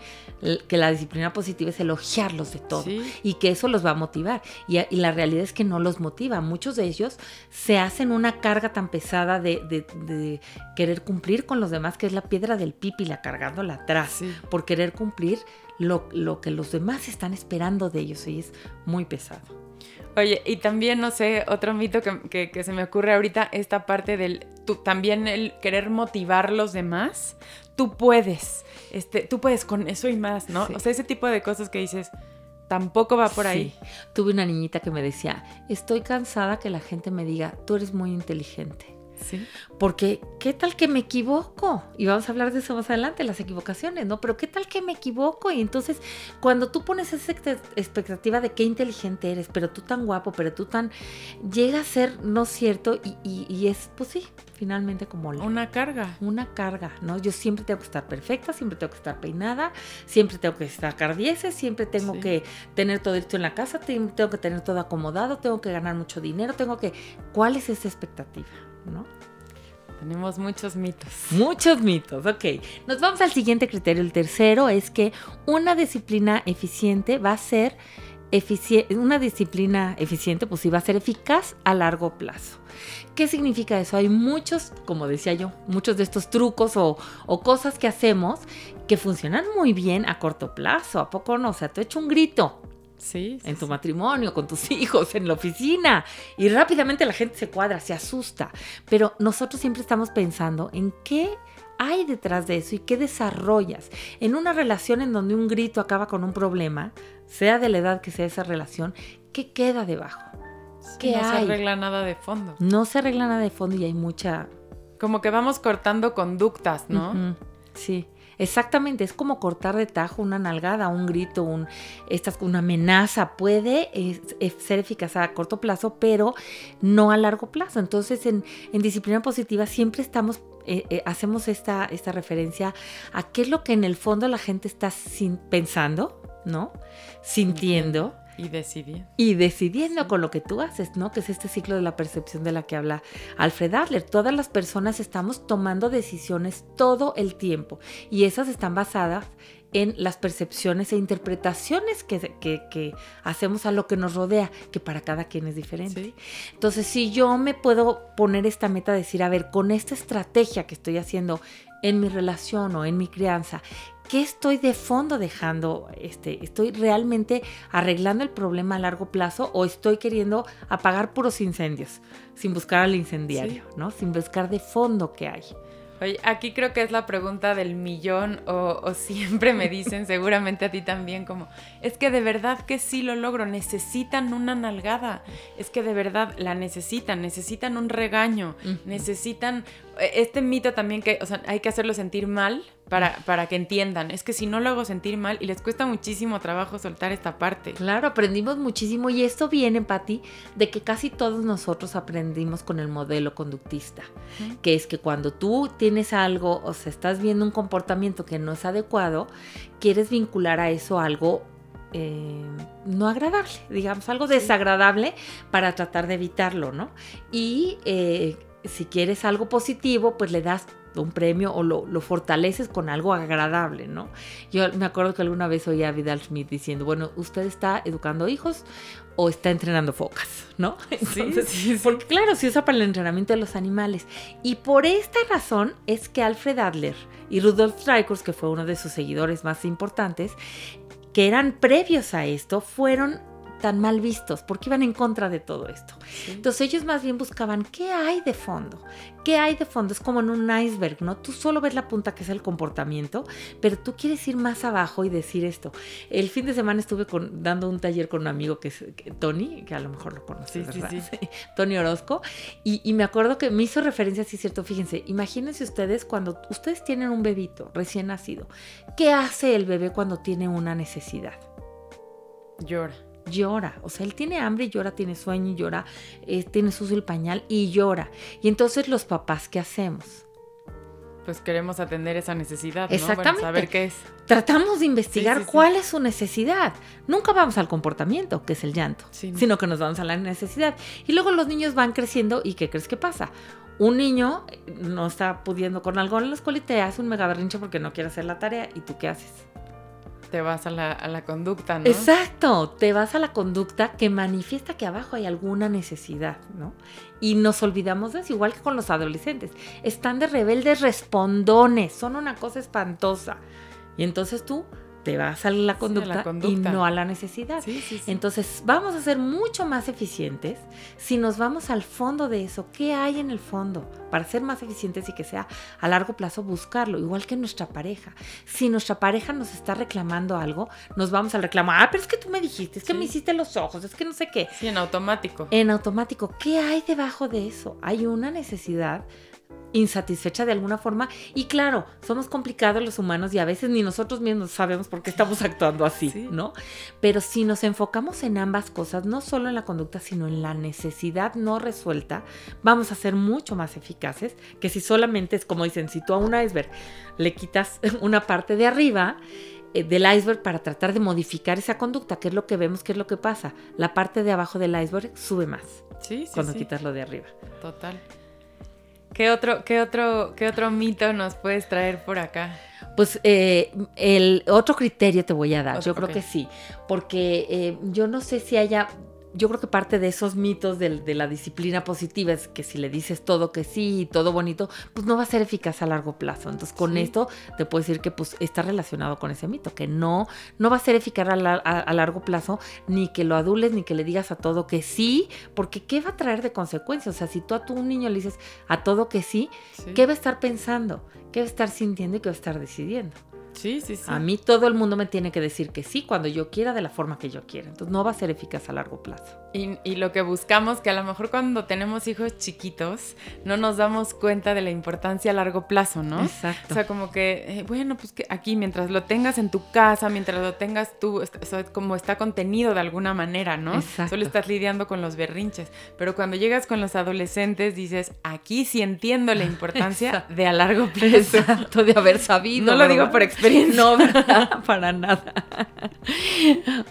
que la disciplina positiva es elogiarlos de todo y que eso los va a motivar. Y, y la realidad es que no los motiva. Muchos de ellos se hacen una carga tan pesada de, querer cumplir con los demás, que es la piedra del pipi, la cargándola atrás, por querer cumplir lo, que los demás están esperando de ellos y es muy pesado. Oye, y también, no sé, otro mito que, se me ocurre ahorita, esta parte del, tú, también el querer motivar a los demás, tú puedes, este, tú puedes con eso y más, ¿no? O sea, ese tipo de cosas que dices, tampoco va por ahí. Tuve una niñita que me decía, estoy cansada que la gente me diga, tú eres muy inteligente. Porque, ¿qué tal que me equivoco? Y vamos a hablar de eso más adelante, las equivocaciones, ¿no? Pero, ¿qué tal que me equivoco? Y entonces, cuando tú pones esa expectativa de qué inteligente eres, pero tú tan guapo, pero tú tan. llega a ser no cierto y, es, pues sí, finalmente como Una carga. Una carga, ¿no? Yo siempre tengo que estar perfecta, siempre tengo que estar peinada, siempre tengo que estar cardieces, siempre tengo que tener todo esto en la casa, tengo que tener todo acomodado, tengo que ganar mucho dinero, tengo que. ¿Cuál es esa expectativa? ¿No? Tenemos muchos mitos. Muchos mitos, ok. Nos vamos al siguiente criterio. El tercero es que una disciplina eficiente va a ser una disciplina eficiente, pues sí va a ser eficaz a largo plazo. ¿Qué significa eso? Hay muchos, como decía yo, muchos de estos trucos o, o, cosas que hacemos que funcionan muy bien a corto plazo. ¿A poco no? O sea, te he hecho un grito en tu matrimonio, con tus hijos, en la oficina. Y rápidamente la gente se cuadra, se asusta. Pero nosotros siempre estamos pensando en qué hay detrás de eso y qué desarrollas. En una relación en donde un grito acaba con un problema, sea de la edad que sea esa relación, ¿qué queda debajo? ¿Qué no se arregla nada de fondo. No se arregla nada de fondo y hay mucha... Como que vamos cortando conductas, ¿no? Sí. Exactamente, es como cortar de tajo una nalgada, un grito, un, una amenaza. Puede ser eficaz a corto plazo, pero no a largo plazo. Entonces, en, disciplina positiva siempre estamos eh, eh, hacemos esta, esta referencia a qué es lo que en el fondo la gente está pensando, ¿no? Sintiendo. Y decidiendo. Y decidiendo con lo que tú haces, ¿no? Que es este ciclo de la percepción de la que habla Alfred Adler. Todas las personas estamos tomando decisiones todo el tiempo y esas están basadas en las percepciones e interpretaciones que, hacemos a lo que nos rodea, que para cada quien es diferente. Entonces, si yo me puedo poner esta meta, de decir, a ver, con esta estrategia que estoy haciendo en mi relación o en mi crianza, ¿qué estoy de fondo dejando? Este, ¿Estoy realmente arreglando el problema a largo plazo o estoy queriendo apagar puros incendios sin buscar al incendiario, ¿no? Sin buscar de fondo qué hay. Oye, aquí creo que es la pregunta del millón o, siempre me dicen, [LAUGHS] seguramente a ti también, como, es que de verdad que sí lo logro, necesitan una nalgada, es que de verdad la necesitan, necesitan un regaño, necesitan este mito también que, o sea, hay que hacerlo sentir mal para, para, que entiendan. Es que si no lo hago sentir mal y les cuesta muchísimo trabajo soltar esta parte. Claro, aprendimos muchísimo y esto viene, Patti, de que casi todos nosotros aprendimos con el modelo conductista, que es que cuando tú tienes algo, o sea, estás viendo un comportamiento que no es adecuado, quieres vincular a eso algo eh, no agradable, digamos, algo desagradable para tratar de evitarlo, ¿no? Y eh, si quieres algo positivo, pues le das un premio o lo, fortaleces con algo agradable, ¿no? Yo me acuerdo que alguna vez oí a Vidal Schmidt diciendo, bueno, usted está educando hijos o está entrenando focas, ¿no? [LAUGHS] sí, Porque claro, se usa para el entrenamiento de los animales. Y por esta razón es que Alfred Adler y Rudolf Streikers, que fue uno de sus seguidores más importantes, que eran previos a esto, fueron tan mal vistos, porque iban en contra de todo esto. Entonces ellos más bien buscaban qué hay de fondo, qué hay de fondo. Es como en un iceberg, ¿no? Tú solo ves la punta que es el comportamiento, pero tú quieres ir más abajo y decir esto. El fin de semana estuve dando un taller con un amigo que es Tony, que a lo mejor lo conoces, ¿verdad? [LAUGHS] Tony Orozco, y, y, me acuerdo que me hizo referencia, sí, cierto, fíjense, imagínense ustedes cuando ustedes tienen un bebito recién nacido, ¿qué hace el bebé cuando tiene una necesidad? Llora llora. O sea, él tiene hambre y llora, tiene sueño y llora, eh, tiene sucio el pañal y llora. Y entonces los papás, ¿qué hacemos? Pues queremos atender esa necesidad, ¿no? Exactamente. saber qué es. Tratamos de investigar cuál es su necesidad. Nunca vamos al comportamiento, que es el llanto, sino que nos vamos a la necesidad. Y luego los niños van creciendo y ¿qué crees que pasa? Un niño no está pudiendo con algo en la escuela y te hace un mega berrinche porque no quiere hacer la tarea. ¿Y tú qué haces? Te vas a la, conducta, ¿no? Exacto, te vas a la conducta que manifiesta que abajo hay alguna necesidad, ¿no? Y nos olvidamos de eso, igual que con los adolescentes. Están de rebeldes respondones, son una cosa espantosa. Y entonces tú te vas a la conducta, y no a la necesidad. Entonces vamos a ser mucho más eficientes si nos vamos al fondo de eso. ¿Qué hay en el fondo? Para ser más eficientes y que sea a largo plazo buscarlo, igual que nuestra pareja. Si nuestra pareja nos está reclamando algo, nos vamos al reclamo. Ah, pero es que tú me dijiste, es que me hiciste los ojos, es que no sé qué. Sí, en automático. En automático. ¿Qué hay debajo de eso? Hay una necesidad insatisfecha de alguna forma. Y claro, somos complicados los humanos y a veces ni nosotros mismos sabemos por qué estamos actuando así, ¿no? Pero si nos enfocamos en ambas cosas, no solo en la conducta, sino en la necesidad no resuelta, vamos a ser mucho más eficaces que si solamente es como dicen, si tú a un iceberg le quitas [LAUGHS] una parte de arriba, eh, del iceberg para tratar de modificar esa conducta, que es lo que vemos, que es lo que pasa. La parte de abajo del iceberg sube más sí, cuando quitas lo de arriba. Total. ¿Qué otro, qué otro, qué otro mito nos puedes traer por acá? Pues eh, el otro criterio te voy a dar, yo creo que sí, porque eh, yo no sé si haya yo creo que parte de esos mitos de, la disciplina positiva es que si le dices todo que sí y todo bonito, pues no va a ser eficaz a largo plazo. Entonces, con esto te puedo decir que pues está relacionado con ese mito, que no, no va a ser eficaz a, largo plazo, ni que lo adules, ni que le digas a todo que sí, porque ¿qué va a traer de consecuencias? O sea, si tú a tu niño le dices a todo que sí, ¿qué va a estar pensando? ¿Qué va a estar sintiendo y qué va a estar decidiendo? Sí, sí, sí. A mí todo el mundo me tiene que decir que sí cuando yo quiera, de la forma que yo quiera. Entonces no va a ser eficaz a largo plazo. Y, lo que buscamos, que a lo mejor cuando tenemos hijos chiquitos, no nos damos cuenta de la importancia a largo plazo, ¿no? Exacto. O sea, como que, eh, bueno, pues que aquí mientras lo tengas en tu casa, mientras lo tengas tú, como está contenido de alguna manera, ¿no? Exacto. Solo estás lidiando con los berrinches. Pero cuando llegas con los adolescentes, dices, aquí sí entiendo la importancia [LAUGHS] de a largo plazo. Exacto, de haber sabido. No lo digo por experiencia no, [LAUGHS] para nada.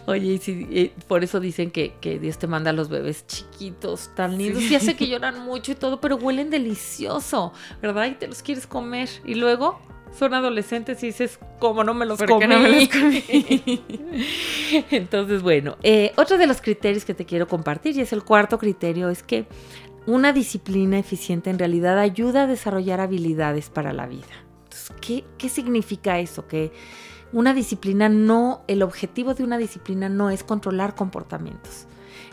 Oye, y si, por eso dicen que, Dios te manda a los bebés chiquitos, tan lindos. Y hace que lloran mucho y todo, pero huelen delicioso, ¿verdad? Y te los quieres comer. Y luego son adolescentes y dices, ¿cómo no me los comí? No me los comí? [LAUGHS] Entonces, bueno, eh, otro de los criterios que te quiero compartir, y es el cuarto criterio, es que una disciplina eficiente en realidad ayuda a desarrollar habilidades para la vida. ¿Qué, significa eso? Que una disciplina no, el objetivo de una disciplina no es controlar comportamientos.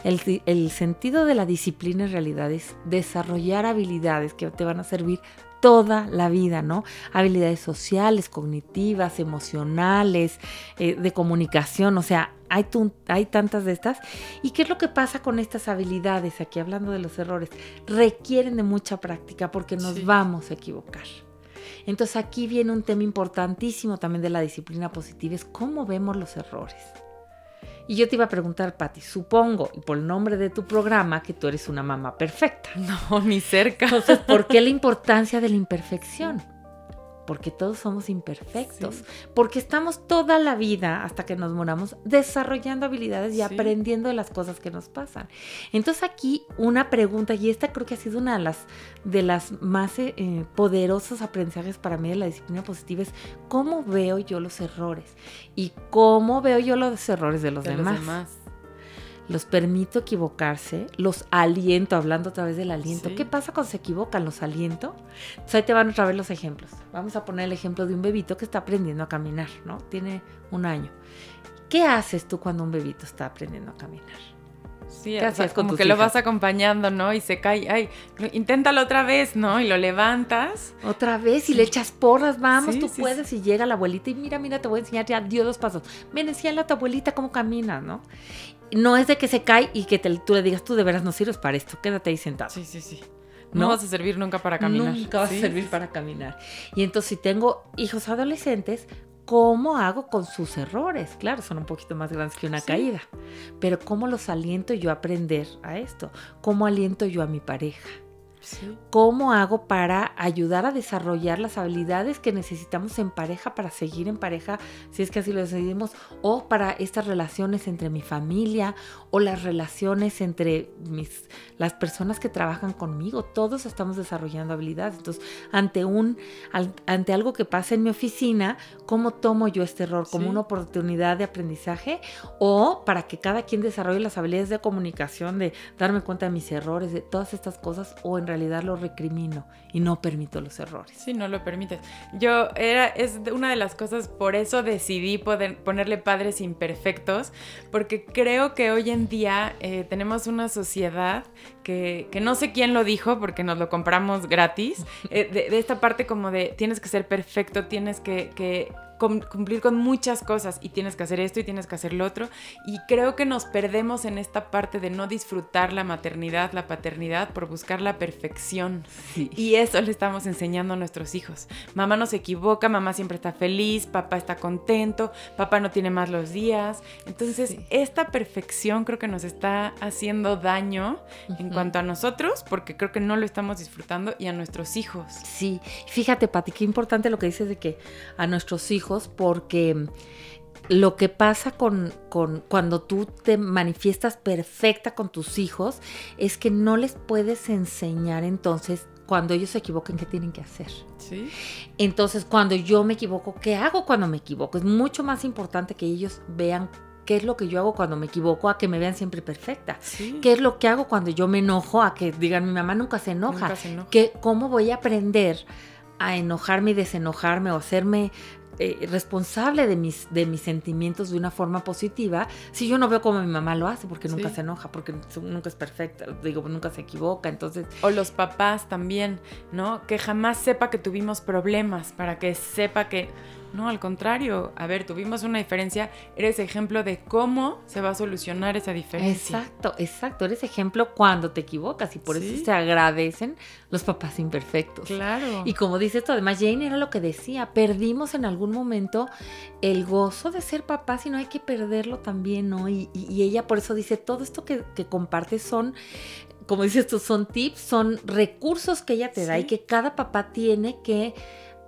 El, el, sentido de la disciplina en realidad es desarrollar habilidades que te van a servir toda la vida, ¿no? Habilidades sociales, cognitivas, emocionales, eh, de comunicación, o sea, hay, hay, tantas de estas. ¿Y qué es lo que pasa con estas habilidades? Aquí hablando de los errores, requieren de mucha práctica porque nos vamos a equivocar. Entonces aquí viene un tema importantísimo también de la disciplina positiva, es cómo vemos los errores. Y yo te iba a preguntar, Patti, supongo, y por el nombre de tu programa, que tú eres una mamá perfecta. [LAUGHS] No, ni cerca. Entonces, ¿por qué la importancia de la imperfección? Porque todos somos imperfectos, porque estamos toda la vida hasta que nos moramos desarrollando habilidades y Sí. aprendiendo de las cosas que nos pasan. Entonces aquí una pregunta, y esta creo que ha sido una de las, de las más eh, eh, poderosos aprendizajes para mí de la disciplina positiva, es cómo veo yo los errores y cómo veo yo los errores de los de demás los demás. Los permito equivocarse, los aliento, hablando otra vez del aliento. Sí. ¿Qué pasa cuando se equivocan? ¿Los aliento? Entonces ahí te van otra vez los ejemplos. Vamos a poner el ejemplo de un bebito que está aprendiendo a caminar, ¿no? Tiene un año. ¿Qué haces tú cuando un bebito está aprendiendo a caminar? Sí, ¿Qué o sea, como que lo hijas? vas acompañando, ¿no? Y se cae, ay, inténtalo otra vez, ¿no? Y lo levantas. Otra vez y le echas porras, vamos, Sí, tú sí, puedes. Y llega la abuelita y mira, mira, te voy a enseñar ya, dio dos pasos. Ven, enséñale a tu abuelita cómo camina, ¿no? No es de que se cae y que te- tú le digas, tú de veras no sirves para esto, quédate ahí sentado. Sí, sí, sí. No, ¿No? vas a servir nunca para caminar. Nunca vas Sí, a servir para caminar. Y entonces, si tengo hijos adolescentes, ¿cómo hago con sus errores? Claro, son un poquito más grandes que una Sí. caída. Pero ¿cómo los aliento yo a aprender a esto? ¿Cómo aliento yo a mi pareja? ¿Cómo hago para ayudar a desarrollar las habilidades que necesitamos en pareja para seguir en pareja, si es que así lo decidimos, o para estas relaciones entre mi familia o las relaciones entre mis, las personas que trabajan conmigo? Todos estamos desarrollando habilidades. Entonces, ante, un, al- ante algo que pasa en mi oficina, ¿cómo tomo yo este error? ¿Como Sí. una oportunidad de aprendizaje o para que cada quien desarrolle las habilidades de comunicación, de darme cuenta de mis errores, de todas estas cosas, o en realidad lo recrimino y no permito los errores. Sí, no lo permites. Yo era, es una de las cosas, por eso decidí poder ponerle padres imperfectos, porque creo que hoy en día eh, tenemos una sociedad que, que no sé quién lo dijo, porque nos lo compramos gratis, [LAUGHS] eh, de, de esta parte como de tienes que ser perfecto, tienes que, que cum- cumplir con muchas cosas y tienes que hacer esto y tienes que hacer lo otro. Y creo que nos perdemos en esta parte de no disfrutar la maternidad, la paternidad, por buscar la perfección. Sí. Y eso le estamos enseñando a nuestros hijos. Mamá no se equivoca, mamá siempre está feliz, papá está contento, papá no tiene más los días. Entonces, Sí. esta perfección creo que nos está haciendo daño en cuanto a nosotros, porque creo que no lo estamos disfrutando, y a nuestros hijos. Sí, fíjate, Pati, qué importante lo que dices de que a nuestros hijos, porque lo que pasa con, con cuando tú te manifiestas perfecta con tus hijos es que no les puedes enseñar entonces cuando ellos se equivoquen qué tienen que hacer. ¿Sí? Entonces, cuando yo me equivoco, ¿qué hago cuando me equivoco? Es mucho más importante que ellos vean qué es lo que yo hago cuando me equivoco a que me vean siempre perfecta. Sí. ¿Qué es lo que hago cuando yo me enojo a que digan mi mamá nunca se enoja? Nunca se enoja. que cómo voy a aprender a enojarme y desenojarme o hacerme eh, responsable de mis, de mis sentimientos de una forma positiva si yo no veo cómo mi mamá lo hace porque nunca Sí. se enoja, porque nunca es perfecta, digo, nunca se equivoca, entonces O los papás también, ¿no? Que jamás sepa que tuvimos problemas, para que sepa que, no, al contrario, a ver, tuvimos una diferencia, eres ejemplo de cómo se va a solucionar esa diferencia. exacto, exacto, eres ejemplo cuando te equivocas y por Sí. eso se agradecen los papás imperfectos. Claro. Y como dice esto, además Jane era lo que decía, perdimos en algún momento el gozo de ser papás y no hay que perderlo también, ¿no? Y, y- y ella por eso dice, todo esto que, que compartes son, como dices tú, son tips, son recursos que ella te da y que cada papá tiene que,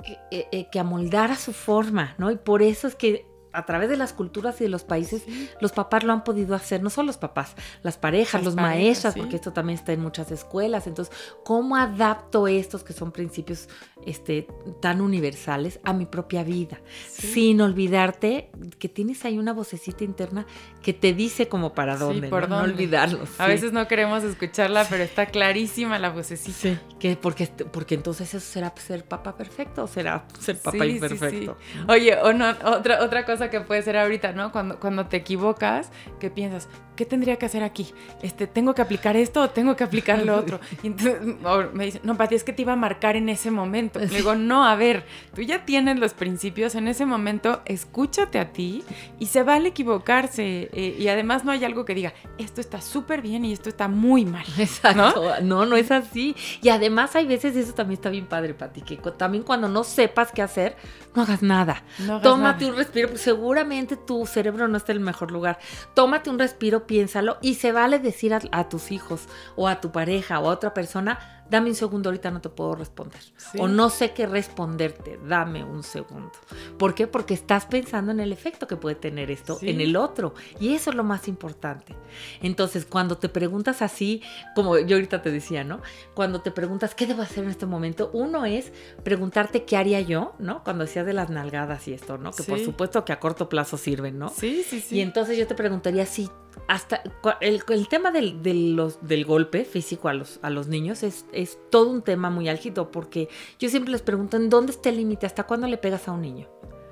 que, eh, eh, que amoldar a su forma, ¿no? Y por eso es que a través de las culturas y de los países Sí. los papás lo han podido hacer, no solo los papás, las parejas, Las los parejas, maestras, sí. porque esto también está en muchas escuelas. Entonces, ¿cómo adapto estos que son principios este, tan universales a mi propia vida? Sí. Sin olvidarte que tienes ahí una vocecita interna que te dice como para Sí, dónde, por ¿no? No dónde. olvidarlo. A sí. veces no queremos escucharla, pero está clarísima la vocecita. Sí, que porque, porque entonces eso será ser papá perfecto o será ser papá Sí, sí, imperfecto. sí. Oye, o no, otra, otra cosa que puede ser ahorita, ¿no? Cuando, cuando te equivocas, que piensas, ¿qué tendría que hacer aquí? Este, ¿Tengo que aplicar esto o tengo que aplicar lo otro? Y entonces [LAUGHS] me dicen, no, Pati, es que te iba a marcar en ese momento. Le digo, no, a ver, tú ya tienes los principios, en ese momento escúchate a ti y se vale equivocarse. eh, y además no hay algo que diga, esto está súper bien y esto está muy mal. Exacto. ¿No? ¿No? es así. Y además hay veces, eso también está bien padre, Pati, que también cuando no sepas qué hacer, no hagas nada. No hagas Tómate nada. un respiro, porque seguramente tu cerebro no está en el mejor lugar. Tómate un respiro, piénsalo y se vale decir a, tus hijos o a tu pareja o a otra persona, dame un segundo, ahorita no te puedo responder. Sí. O no sé qué responderte, dame un segundo. ¿Por qué? Porque estás pensando en el efecto que puede tener esto Sí. en el otro. Y eso es lo más importante. Entonces, cuando te preguntas así, como yo ahorita te decía, ¿no? Cuando te preguntas qué debo hacer en este momento, uno es preguntarte qué haría yo, ¿no? Cuando decías de las nalgadas y esto, ¿no? Que por supuesto que a corto plazo sirven, ¿no? Sí, sí, sí. Y entonces yo te preguntaría si hasta el, el tema del, los- del golpe físico a los, a los niños es, es todo un tema muy álgido porque yo siempre les pregunto en dónde está el límite, hasta cuándo le pegas a un niño,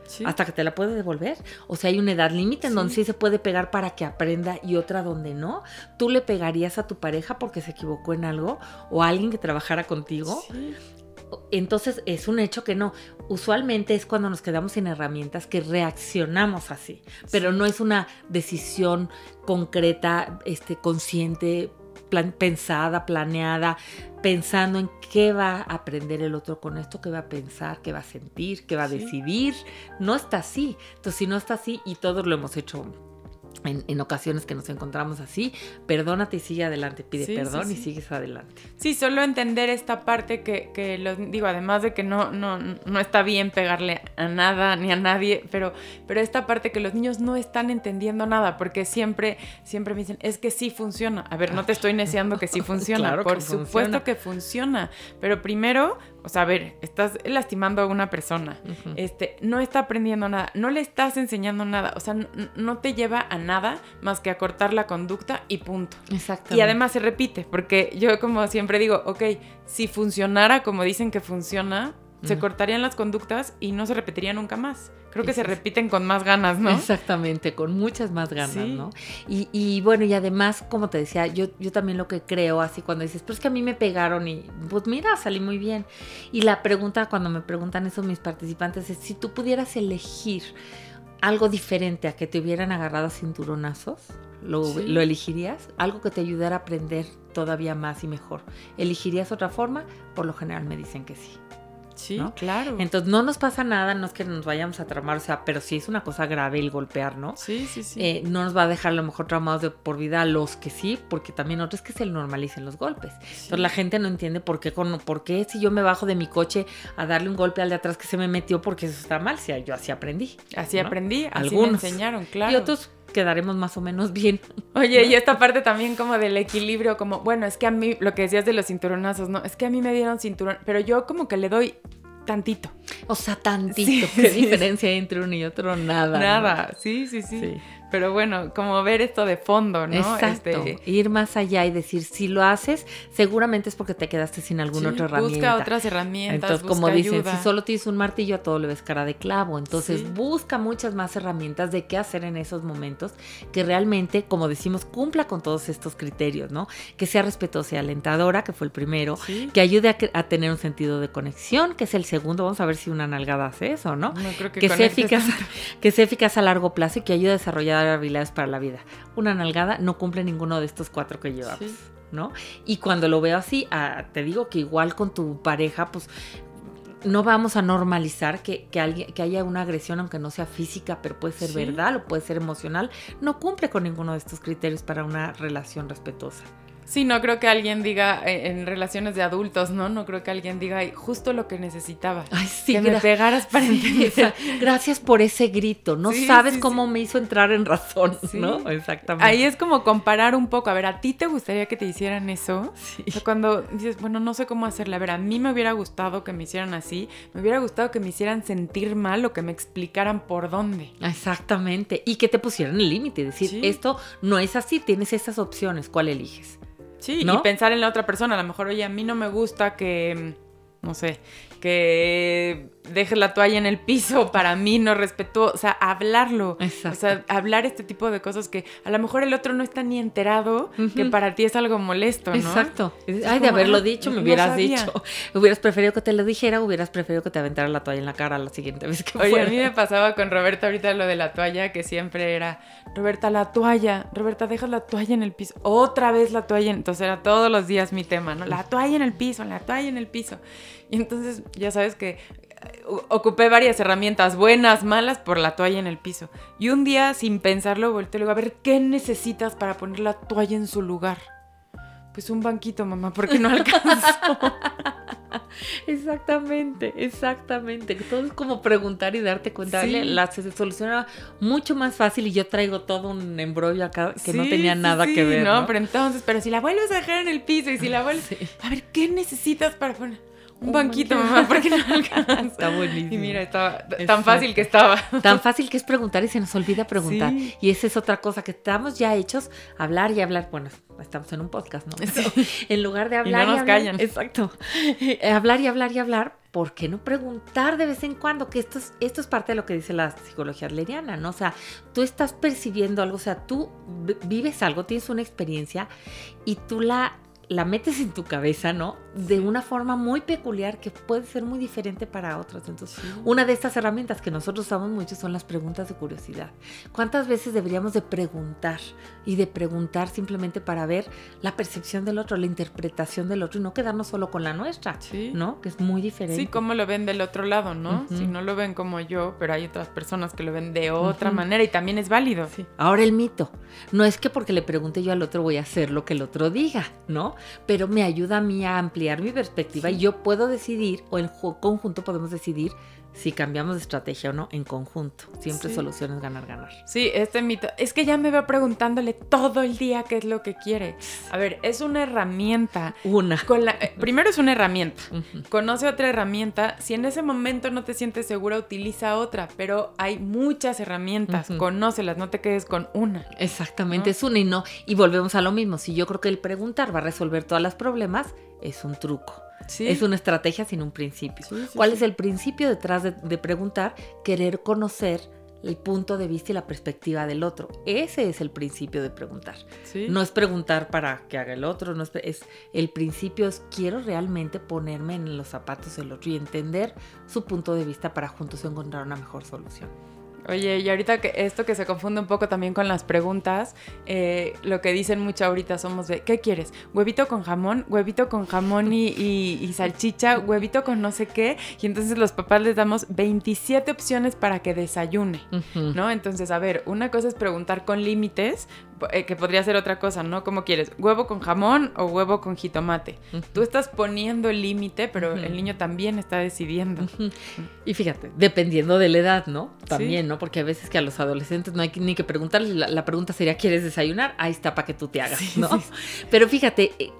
Sí. hasta que te la puede devolver. O sea, hay una edad límite en donde Sí. sí se puede pegar para que aprenda y otra donde no. ¿Tú le pegarías a tu pareja porque se equivocó en algo o a alguien que trabajara contigo? Sí. Entonces es un hecho que no. Usualmente es cuando nos quedamos sin herramientas que reaccionamos así, pero Sí. no es una decisión concreta, este, consciente, plan- pensada, planeada, pensando en qué va a aprender el otro con esto, qué va a pensar, qué va a sentir, qué va a Sí. decidir. No está así. Entonces si no está así y todos lo hemos hecho. En, en ocasiones que nos encontramos así, perdónate y sigue adelante, pide Sí, sí, perdón y sigues adelante. Sí, solo entender esta parte que, que los, digo, además de que no, no, no está bien pegarle a nada ni a nadie, pero, pero esta parte que los niños no están entendiendo nada, porque siempre, siempre me dicen, es que sí funciona. A ver, no te estoy neciando que sí [LAUGHS] funciona, Claro que por supuesto funciona. que funciona, pero primero, o sea, a ver, estás lastimando a una persona, este, no está aprendiendo nada, no le estás enseñando nada, o sea, no te lleva a nada más que a cortar la conducta y punto. Exactamente. Y además se repite, porque yo como siempre digo, ok, si funcionara como dicen que funciona, se Mm. cortarían las conductas y no se repetiría nunca más. Creo que se repiten con más ganas, ¿no? Exactamente, con muchas más ganas, Sí. ¿no? Y, y bueno, y además, como te decía, yo, yo también lo que creo, así cuando dices, pero es que a mí me pegaron y pues mira, salí muy bien. Y la pregunta, cuando me preguntan eso mis participantes, es si tú pudieras elegir algo diferente a que te hubieran agarrado a cinturonazos, ¿lo, Sí. ¿lo elegirías? Algo que te ayudara a aprender todavía más y mejor. ¿Elegirías otra forma? Por lo general me dicen que sí. Sí, ¿no? claro. Entonces no nos pasa nada, no es que nos vayamos a tramar, o sea, pero sí es una cosa grave el golpear, ¿no? sí, sí, sí. Eh, no nos va a dejar a lo mejor traumados de por vida a los que sí, porque también otros que se normalicen los golpes. Sí. Entonces la gente no entiende por qué, con, por qué si yo me bajo de mi coche a darle un golpe al de atrás que se me metió, porque eso está mal, si yo así aprendí. así ¿no? aprendí, así Algunos. me enseñaron, claro. Y otros quedaremos más o menos bien. [LAUGHS] Oye, y esta parte también como del equilibrio, como, bueno, es que a mí, lo que decías de los cinturonazos, ¿no? Es que a mí me dieron cinturón, pero yo como que le doy tantito. O sea, tantito. Sí, ¿Qué [LAUGHS] sí. diferencia hay entre uno y otro? Nada. ¿no? Nada, sí, sí, sí, Sí. Pero bueno, como ver esto de fondo, ¿no? Exacto. Este, Ir más allá y decir, si lo haces, seguramente es porque te quedaste sin alguna sí, otra herramienta. Busca otras herramientas. Entonces, como dicen, ayuda. si solo tienes un martillo, a todo le ves cara de clavo. Entonces, Sí. busca muchas más herramientas de qué hacer en esos momentos que realmente, como decimos, cumpla con todos estos criterios, ¿no? Que sea respetuosa y alentadora, que fue el primero. Sí. Que ayude a, a tener un sentido de conexión, que es el segundo. Vamos a ver si una nalgada hace eso, ¿no? No creo que, Que sea, eficaz, tanto. que sea eficaz a largo plazo y que ayude a desarrollar habilidades para la vida. Una nalgada no cumple ninguno de estos cuatro que llevamos. Sí. ¿no? Y cuando lo veo así, ah, te digo que igual con tu pareja, pues no vamos a normalizar que, que, alguien, que haya una agresión, aunque no sea física, pero puede ser Sí. verbal o puede ser emocional. No cumple con ninguno de estos criterios para una relación respetuosa. Sí, no creo que alguien diga eh, en relaciones de adultos, ¿no? No creo que alguien diga "Ay, justo lo que necesitaba. Ay, sí, que me pegaras para Sí, entender. gracias por ese grito. No Sí, sabes sí, cómo me hizo entrar en razón. ¿no? Exactamente. Ahí es como comparar un poco. A ver, ¿a ti te gustaría que te hicieran eso? O sea, cuando dices, bueno, no sé cómo hacerle. A ver, a mí me hubiera gustado que me hicieran así. Me hubiera gustado que me hicieran sentir mal o que me explicaran por dónde. Exactamente. Y que te pusieran el límite. Decir, esto no es así, tienes esas opciones. ¿Cuál eliges? Sí, ¿No? y pensar en la otra persona. A lo mejor, oye, a mí no me gusta que, mm, no sé, que dejes la toalla en el piso. [LAUGHS] Para mí no respetuoso. O sea, hablarlo. Exacto. O sea, hablar este tipo de cosas que a lo mejor el otro no está ni enterado que para ti es algo molesto, ¿no? Exacto. Es Ay, de haberlo ah, dicho, me no hubieras sabía. dicho. [LAUGHS] Hubieras preferido que te lo dijera, hubieras preferido que te aventara la toalla en la cara la siguiente vez que Oye, fuera. a mí me pasaba con Roberta ahorita lo de la toalla, que siempre era, Roberta, la toalla, Roberta, dejas la toalla en el piso, otra vez la toalla, en-". entonces era todos los días mi tema, ¿no? La toalla en el piso, la toalla en el piso. Y entonces ya sabes que ocupé varias herramientas, buenas, malas, por la toalla en el piso. Y un día, sin pensarlo, volteé y le digo, a ver, ¿qué necesitas para poner la toalla en su lugar? Pues un banquito, mamá, porque no [LAUGHS] alcanzo. Exactamente, exactamente. Todo es como preguntar y darte cuenta. Sí. La se soluciona mucho más fácil y yo traigo todo un embrollo acá que no tenía nada sí, que ver. No, ¿no? pero entonces, pero si la vuelves a dejar en el piso y si la vuelves... [LAUGHS] A ver, ¿qué necesitas para poner? Un banquito, mamá, porque no [LAUGHS] alcanza. Está buenísimo. Y mira, estaba tan Exacto. fácil que estaba. Tan fácil que es preguntar y se nos olvida preguntar. Sí. Y esa es otra cosa que estamos ya hechos, hablar y hablar. Bueno, estamos en un podcast, ¿no? [LAUGHS] Pero en lugar de hablar no nos hablar- callan. Exacto. Eh, hablar y hablar y hablar, ¿por qué no preguntar de vez en cuando? Que esto es, esto es parte de lo que dice la psicología adleriana, ¿no? O sea, tú estás percibiendo algo, o sea, tú vi- vives algo, tienes una experiencia y tú la la metes en tu cabeza, ¿no? De una forma muy peculiar que puede ser muy diferente para otros. Entonces, una de estas herramientas que nosotros usamos mucho son las preguntas de curiosidad. ¿Cuántas veces deberíamos de preguntar y de preguntar simplemente para ver la percepción del otro, la interpretación del otro y no quedarnos solo con la nuestra, Sí. ¿no? Que es muy diferente. Sí, cómo lo ven del otro lado, ¿no? Si no lo ven como yo, pero hay otras personas que lo ven de otra manera y también es válido. Sí. Ahora el mito. No es que porque le pregunte yo al otro voy a hacer lo que el otro diga, ¿no? Pero me ayuda a mí a ampliar mi perspectiva y yo puedo decidir, o en ju- conjunto podemos decidir si cambiamos de estrategia o no en conjunto. Siempre Sí. soluciones ganar, ganar. Sí, este mito. Es que ya me veo preguntándole todo el día qué es lo que quiere. A ver, es una herramienta. Una. Con la, eh, primero es una herramienta. Conoce otra herramienta. Si en ese momento no te sientes segura, utiliza otra. Pero hay muchas herramientas. Ujú. Conócelas, no te quedes con una. Exactamente, ¿No? es una y no. Y volvemos a lo mismo. Si yo creo que el preguntar va a resolver todos los problemas, es un truco. Sí. Es una estrategia sin un principio. Sí, sí, ¿Cuál es el principio detrás de, de preguntar? Querer conocer el punto de vista y la perspectiva del otro. Ese es el principio de preguntar. No es preguntar para que haga el otro, no es, es el principio es quiero realmente ponerme en los zapatos del otro y entender su punto de vista para juntos encontrar una mejor solución. Oye, y ahorita que esto que se confunde un poco también con las preguntas, eh, lo que dicen mucho ahorita somos de, ¿qué quieres? ¿Huevito con jamón? ¿Huevito con jamón y, y- y salchicha? ¿Huevito con no sé qué? Y entonces los papás les damos 27 opciones para que desayune. ¿No? Entonces, a ver, una cosa es preguntar con límites, eh, que podría ser otra cosa, ¿no? ¿Cómo quieres? ¿Huevo con jamón o huevo con jitomate? Tú estás poniendo el límite, pero el niño también está decidiendo. Y fíjate, dependiendo de la edad, ¿no? También, ¿no? Porque a veces que a los adolescentes no hay ni que preguntarles, la, la pregunta sería, ¿quieres desayunar? Ahí está para que tú te hagas, Sí, ¿no? sí, Pero fíjate, eh,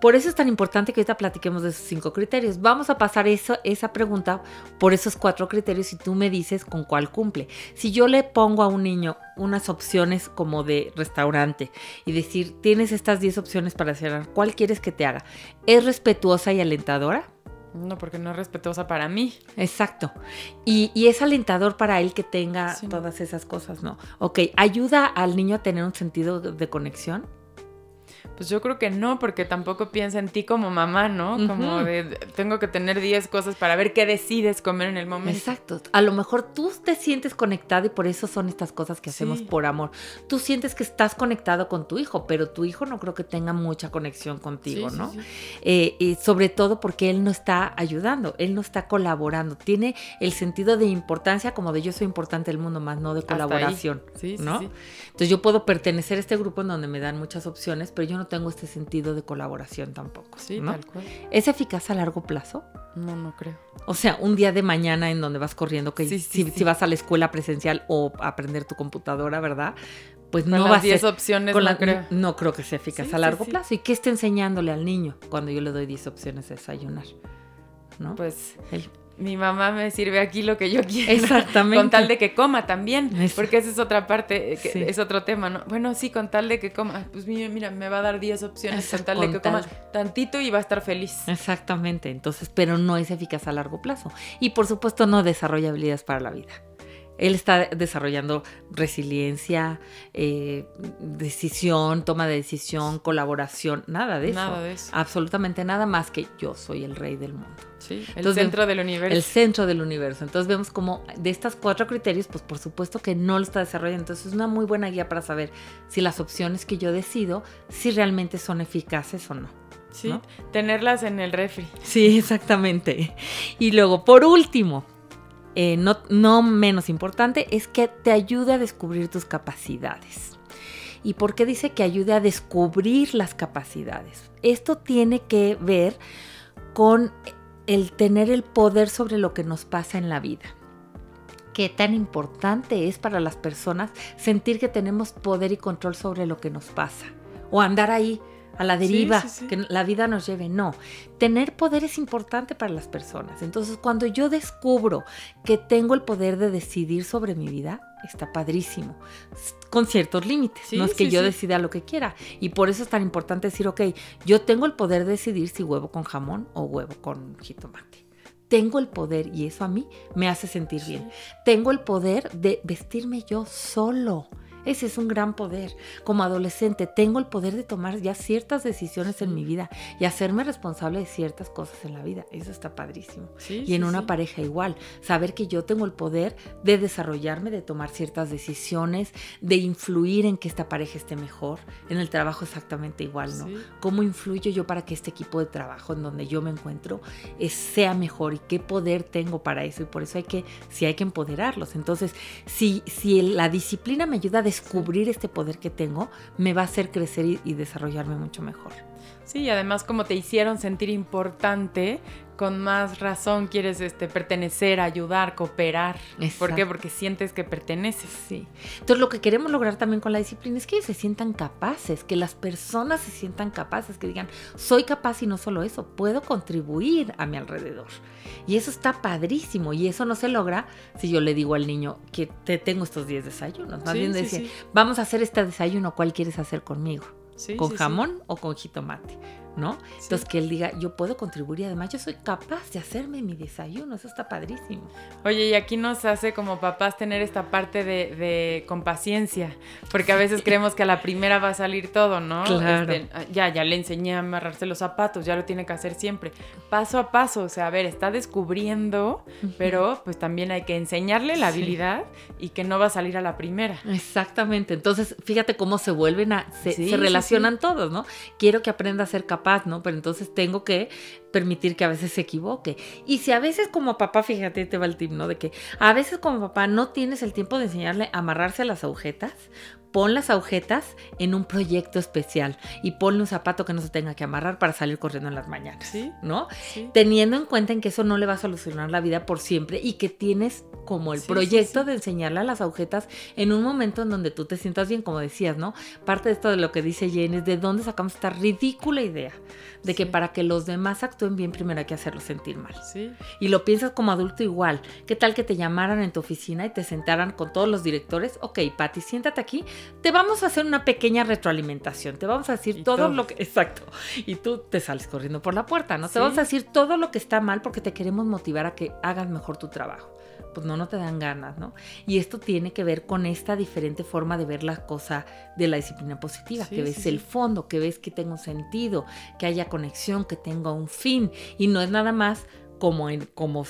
por eso es tan importante que ahorita platiquemos de esos cinco criterios. Vamos a pasar eso, esa pregunta por esos cuatro criterios y tú me dices con cuál cumple. Si yo le pongo a un niño unas opciones como de restaurante y decir, tienes estas 10 opciones para cenar, ¿cuál quieres que te haga? ¿Es respetuosa y alentadora? No, porque no es respetuosa para mí. Exacto. Y, y es alentador para él que tenga Sí. todas esas cosas, ¿no? Ok, ¿ayuda al niño a tener un sentido de conexión? Pues yo creo que no, porque tampoco piensa en ti como mamá, ¿no? Como de, de- tengo que tener 10 cosas para ver qué decides comer en el momento. Exacto. A lo mejor tú te sientes conectado y por eso son estas cosas que hacemos Sí. por amor. Tú sientes que estás conectado con tu hijo, pero tu hijo no creo que tenga mucha conexión contigo, Sí, ¿no? sí. Eh, y sobre todo porque él no está ayudando, él no está colaborando. Tiene el sentido de importancia como de yo soy importante del mundo, más no de colaboración. ¿no? sí. Entonces yo puedo pertenecer a este grupo en donde me dan muchas opciones, pero yo no tengo este sentido de colaboración tampoco. Sí, ¿no? tal cual. ¿Es eficaz a largo plazo? No, no creo. O sea, un día de mañana en donde vas corriendo, que Sí, si, sí, sí. si vas a la escuela presencial o a aprender tu computadora, ¿verdad? Pues Con no va las a 10 ser... opciones con no la- creo. no creo que sea eficaz a largo plazo. ¿Y qué está enseñándole al niño cuando yo le doy 10 opciones de desayunar? ¿No? Pues El- mi mamá me sirve aquí lo que yo quiero. Exactamente. Con tal de que coma también. Porque esa es otra parte, eh, que Sí. es otro tema, ¿no? Bueno, sí, con tal de que coma. Pues mira, mira, me va a dar 10 opciones Exacto, con tal de que coma tantito y va a estar feliz. Exactamente, entonces, pero no es eficaz a largo plazo. Y por supuesto no desarrolla habilidades para la vida. Él está desarrollando resiliencia, eh, decisión, toma de decisión, colaboración, nada de eso. Nada de eso. Absolutamente nada más que yo soy el rey del mundo. Sí, el Entonces, centro del universo. El centro del universo. Entonces vemos como de estas cuatro criterios, pues por supuesto que no lo está desarrollando. Entonces es una muy buena guía para saber si las opciones que yo decido, si realmente son eficaces o no. sí, ¿no? tenerlas en el refri. Sí, exactamente. Y luego, por último, eh, no, no menos importante, es que te ayude a descubrir tus capacidades. ¿Y por qué dice que ayude a descubrir las capacidades? Esto tiene que ver con el tener el poder sobre lo que nos pasa en la vida. Qué tan importante es para las personas sentir que tenemos poder y control sobre lo que nos pasa. O andar ahí a la deriva, que la vida nos lleve. No, tener poder es importante para las personas. Entonces, cuando yo descubro que tengo el poder de decidir sobre mi vida, está padrísimo, con ciertos límites. no es que yo decida lo que quiera. Y por eso es tan importante decir, ok, yo tengo el poder de decidir si huevo con jamón o huevo con jitomate. Tengo el poder y eso a mí me hace sentir bien. Tengo el poder de vestirme yo solo. Ese es un gran poder. Como adolescente tengo el poder de tomar ya ciertas decisiones en mi vida y hacerme responsable de ciertas cosas en la vida. Eso está padrísimo. y en una pareja igual, saber que yo tengo el poder de desarrollarme, de tomar ciertas decisiones, de influir en que esta pareja esté mejor. En el trabajo exactamente igual, ¿no? ¿Cómo influyo yo para que este equipo de trabajo en donde yo me encuentro eh, sea mejor y qué poder tengo para eso? Y por eso hay que, sí hay que empoderarlos. Entonces, si, si la disciplina me ayuda a descubrir este poder que tengo, me va a hacer crecer y, desarrollarme mucho mejor. Sí, y además como te hicieron sentir importante, con más razón quieres este, pertenecer, ayudar, cooperar. ¿Por qué? Porque sientes que perteneces. Sí. Entonces lo que queremos lograr también con la disciplina es que se sientan capaces, que las personas se sientan capaces, que digan, soy capaz y no solo eso, puedo contribuir a mi alrededor. Y eso está padrísimo y eso no se logra si yo le digo al niño que te tengo estos 10 desayunos. Más bien decir, vamos a hacer este desayuno, ¿cuál quieres hacer conmigo? ¿Con jamón o con jitomate? ¿No? Entonces que él diga, yo puedo contribuir y además yo soy capaz de hacerme mi desayuno, eso está padrísimo. Oye, y aquí nos hace como papás tener esta parte de, de con paciencia, porque a veces creemos que a la primera va a salir todo, ¿no? Claro. Este, ya, ya le enseñé a amarrarse los zapatos, ya lo tiene que hacer siempre, paso a paso, o sea, a ver, está descubriendo, pero pues también hay que enseñarle la habilidad y que no va a salir a la primera. Exactamente, entonces fíjate cómo se vuelven a, se, se relacionan todos, ¿no? Quiero que aprenda a ser capaz ¿no? Pero entonces tengo que permitir que a veces se equivoque. Y si a veces como papá, fíjate, te va el tip, ¿no? De que a veces como papá no tienes el tiempo de enseñarle a amarrarse a las agujetas, pon las agujetas en un proyecto especial y ponle un zapato que no se tenga que amarrar para salir corriendo en las mañanas, ¿Sí? ¿no? Teniendo en cuenta en que eso no le va a solucionar la vida por siempre y que tienes como el proyecto de enseñarle a las agujetas en un momento en donde tú te sientas bien, como decías, ¿no? Parte de esto de lo que dice Jane es de dónde sacamos esta ridícula idea de que para que los demás actúen bien primero hay que hacerlos sentir mal. Sí. Y lo piensas como adulto igual. ¿Qué tal que te llamaran en tu oficina y te sentaran con todos los directores? Ok, Patti, siéntate aquí, te vamos a hacer una pequeña retroalimentación, te vamos a decir todo, lo que... Exacto. Y tú te sales corriendo por la puerta, ¿no? Te vamos a decir todo lo que está mal porque te queremos motivar a que hagas mejor tu trabajo pues no, no te dan ganas, ¿no? Y esto tiene que ver con esta diferente forma de ver la cosa de la disciplina positiva, que ves el fondo, que ves que tengo sentido, que haya conexión, que tenga un fin, y no es nada más como, en, como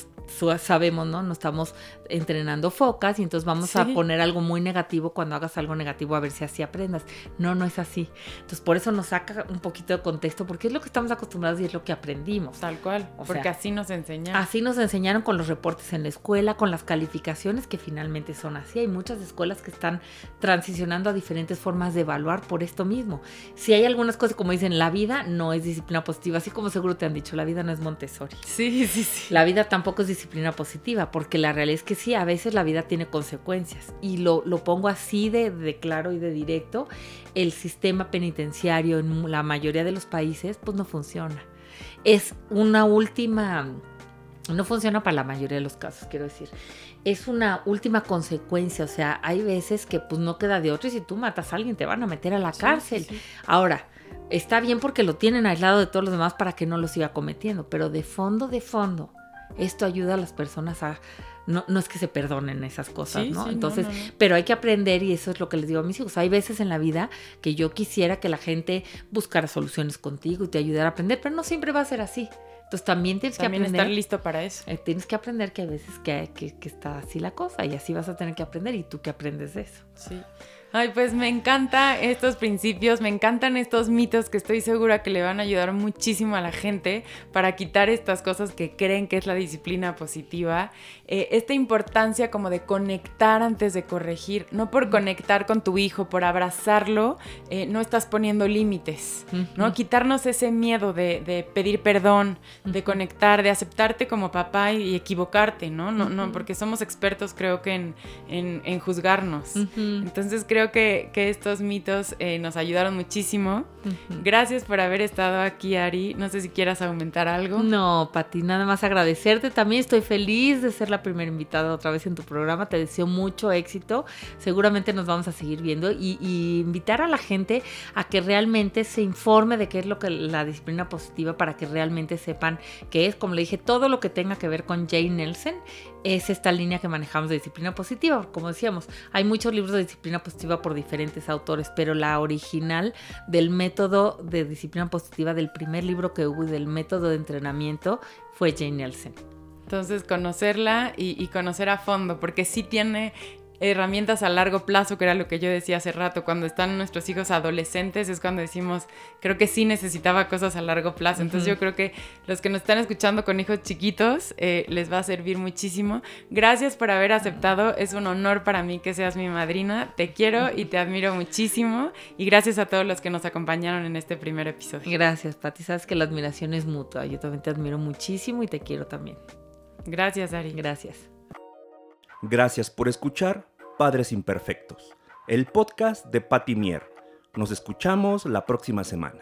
sabemos, ¿no? No estamos entrenando focas y entonces vamos a poner algo muy negativo cuando hagas algo negativo a ver si así aprendas. No, no es así. Entonces por eso nos saca un poquito de contexto porque es lo que estamos acostumbrados y es lo que aprendimos. Tal cual, porque así nos enseñaron. Así nos enseñaron con los reportes en la escuela, con las calificaciones que finalmente son así. Hay muchas escuelas que están transicionando a diferentes formas de evaluar por esto mismo. Si hay algunas cosas como dicen, la vida no es disciplina positiva, así como seguro te han dicho, la vida no es Montessori. Sí, sí, sí. La vida tampoco es disciplina positiva, porque la realidad es que sí, a veces la vida tiene consecuencias. Y lo, pongo así de, de, claro y de directo, el sistema penitenciario en la mayoría de los países pues no funciona. Es una última, no funciona para la mayoría de los casos, quiero decir. Es una última consecuencia, o sea, hay veces que pues no queda de otro y si tú matas a alguien te van a meter a la cárcel. Ahora, está bien porque lo tienen aislado de todos los demás para que no lo siga cometiendo, pero de fondo, de fondo, esto ayuda a las personas a... No, no es que se perdonen esas cosas, ¿no? Entonces, pero hay que aprender y eso es lo que les digo a mis hijos. Hay veces en la vida que yo quisiera que la gente buscara soluciones contigo y te ayudara a aprender, pero no siempre va a ser así. Entonces también tienes que aprender. estar listo para eso. Eh, tienes que aprender que a veces que, que, que, está así la cosa y así vas a tener que aprender y tú que aprendes de eso. Sí. Ay, pues me encantan estos principios, me encantan estos mitos que estoy segura que le van a ayudar muchísimo a la gente para quitar estas cosas que creen que es la disciplina positiva. Eh, esta importancia como de conectar antes de corregir, no por conectar con tu hijo, por abrazarlo, eh, no estás poniendo límites, ¿no? Quitarnos ese miedo de, pedir perdón, de conectar, de aceptarte como papá y, equivocarte, ¿no? No, no, porque somos expertos creo que en, en, juzgarnos. Entonces creo que, estos mitos eh, nos ayudaron muchísimo. Gracias por haber estado aquí, Ari. No sé si quieras aumentar algo. No, Pati, nada más agradecerte. También estoy feliz de ser la primera invitada otra vez en tu programa. Te deseo mucho éxito. Seguramente nos vamos a seguir viendo y, y invitar a la gente a que realmente se informe de qué es lo que la disciplina positiva para que realmente sepan que es, como le dije, todo lo que tenga que ver con Jay Nelson es esta línea que manejamos de disciplina positiva. Como decíamos, hay muchos libros de disciplina positiva por diferentes autores, pero la original del método de disciplina positiva, del primer libro que hubo y del método de entrenamiento, fue Jane Nelson. Entonces, conocerla y, y, conocer a fondo, porque sí tiene herramientas a largo plazo, que era lo que yo decía hace rato, cuando están nuestros hijos adolescentes es cuando decimos, creo que sí necesitaba cosas a largo plazo. Entonces yo creo que los que nos están escuchando con hijos chiquitos eh, les va a servir muchísimo. Gracias por haber aceptado, es un honor para mí que seas mi madrina, te quiero y te admiro muchísimo y gracias a todos los que nos acompañaron en este primer episodio. Gracias, Pati, sabes que la admiración es mutua, yo también te admiro muchísimo y te quiero también. Gracias, Ari. Gracias. Gracias por escuchar Padres Imperfectos, el podcast de Patti Mier. Nos escuchamos la próxima semana.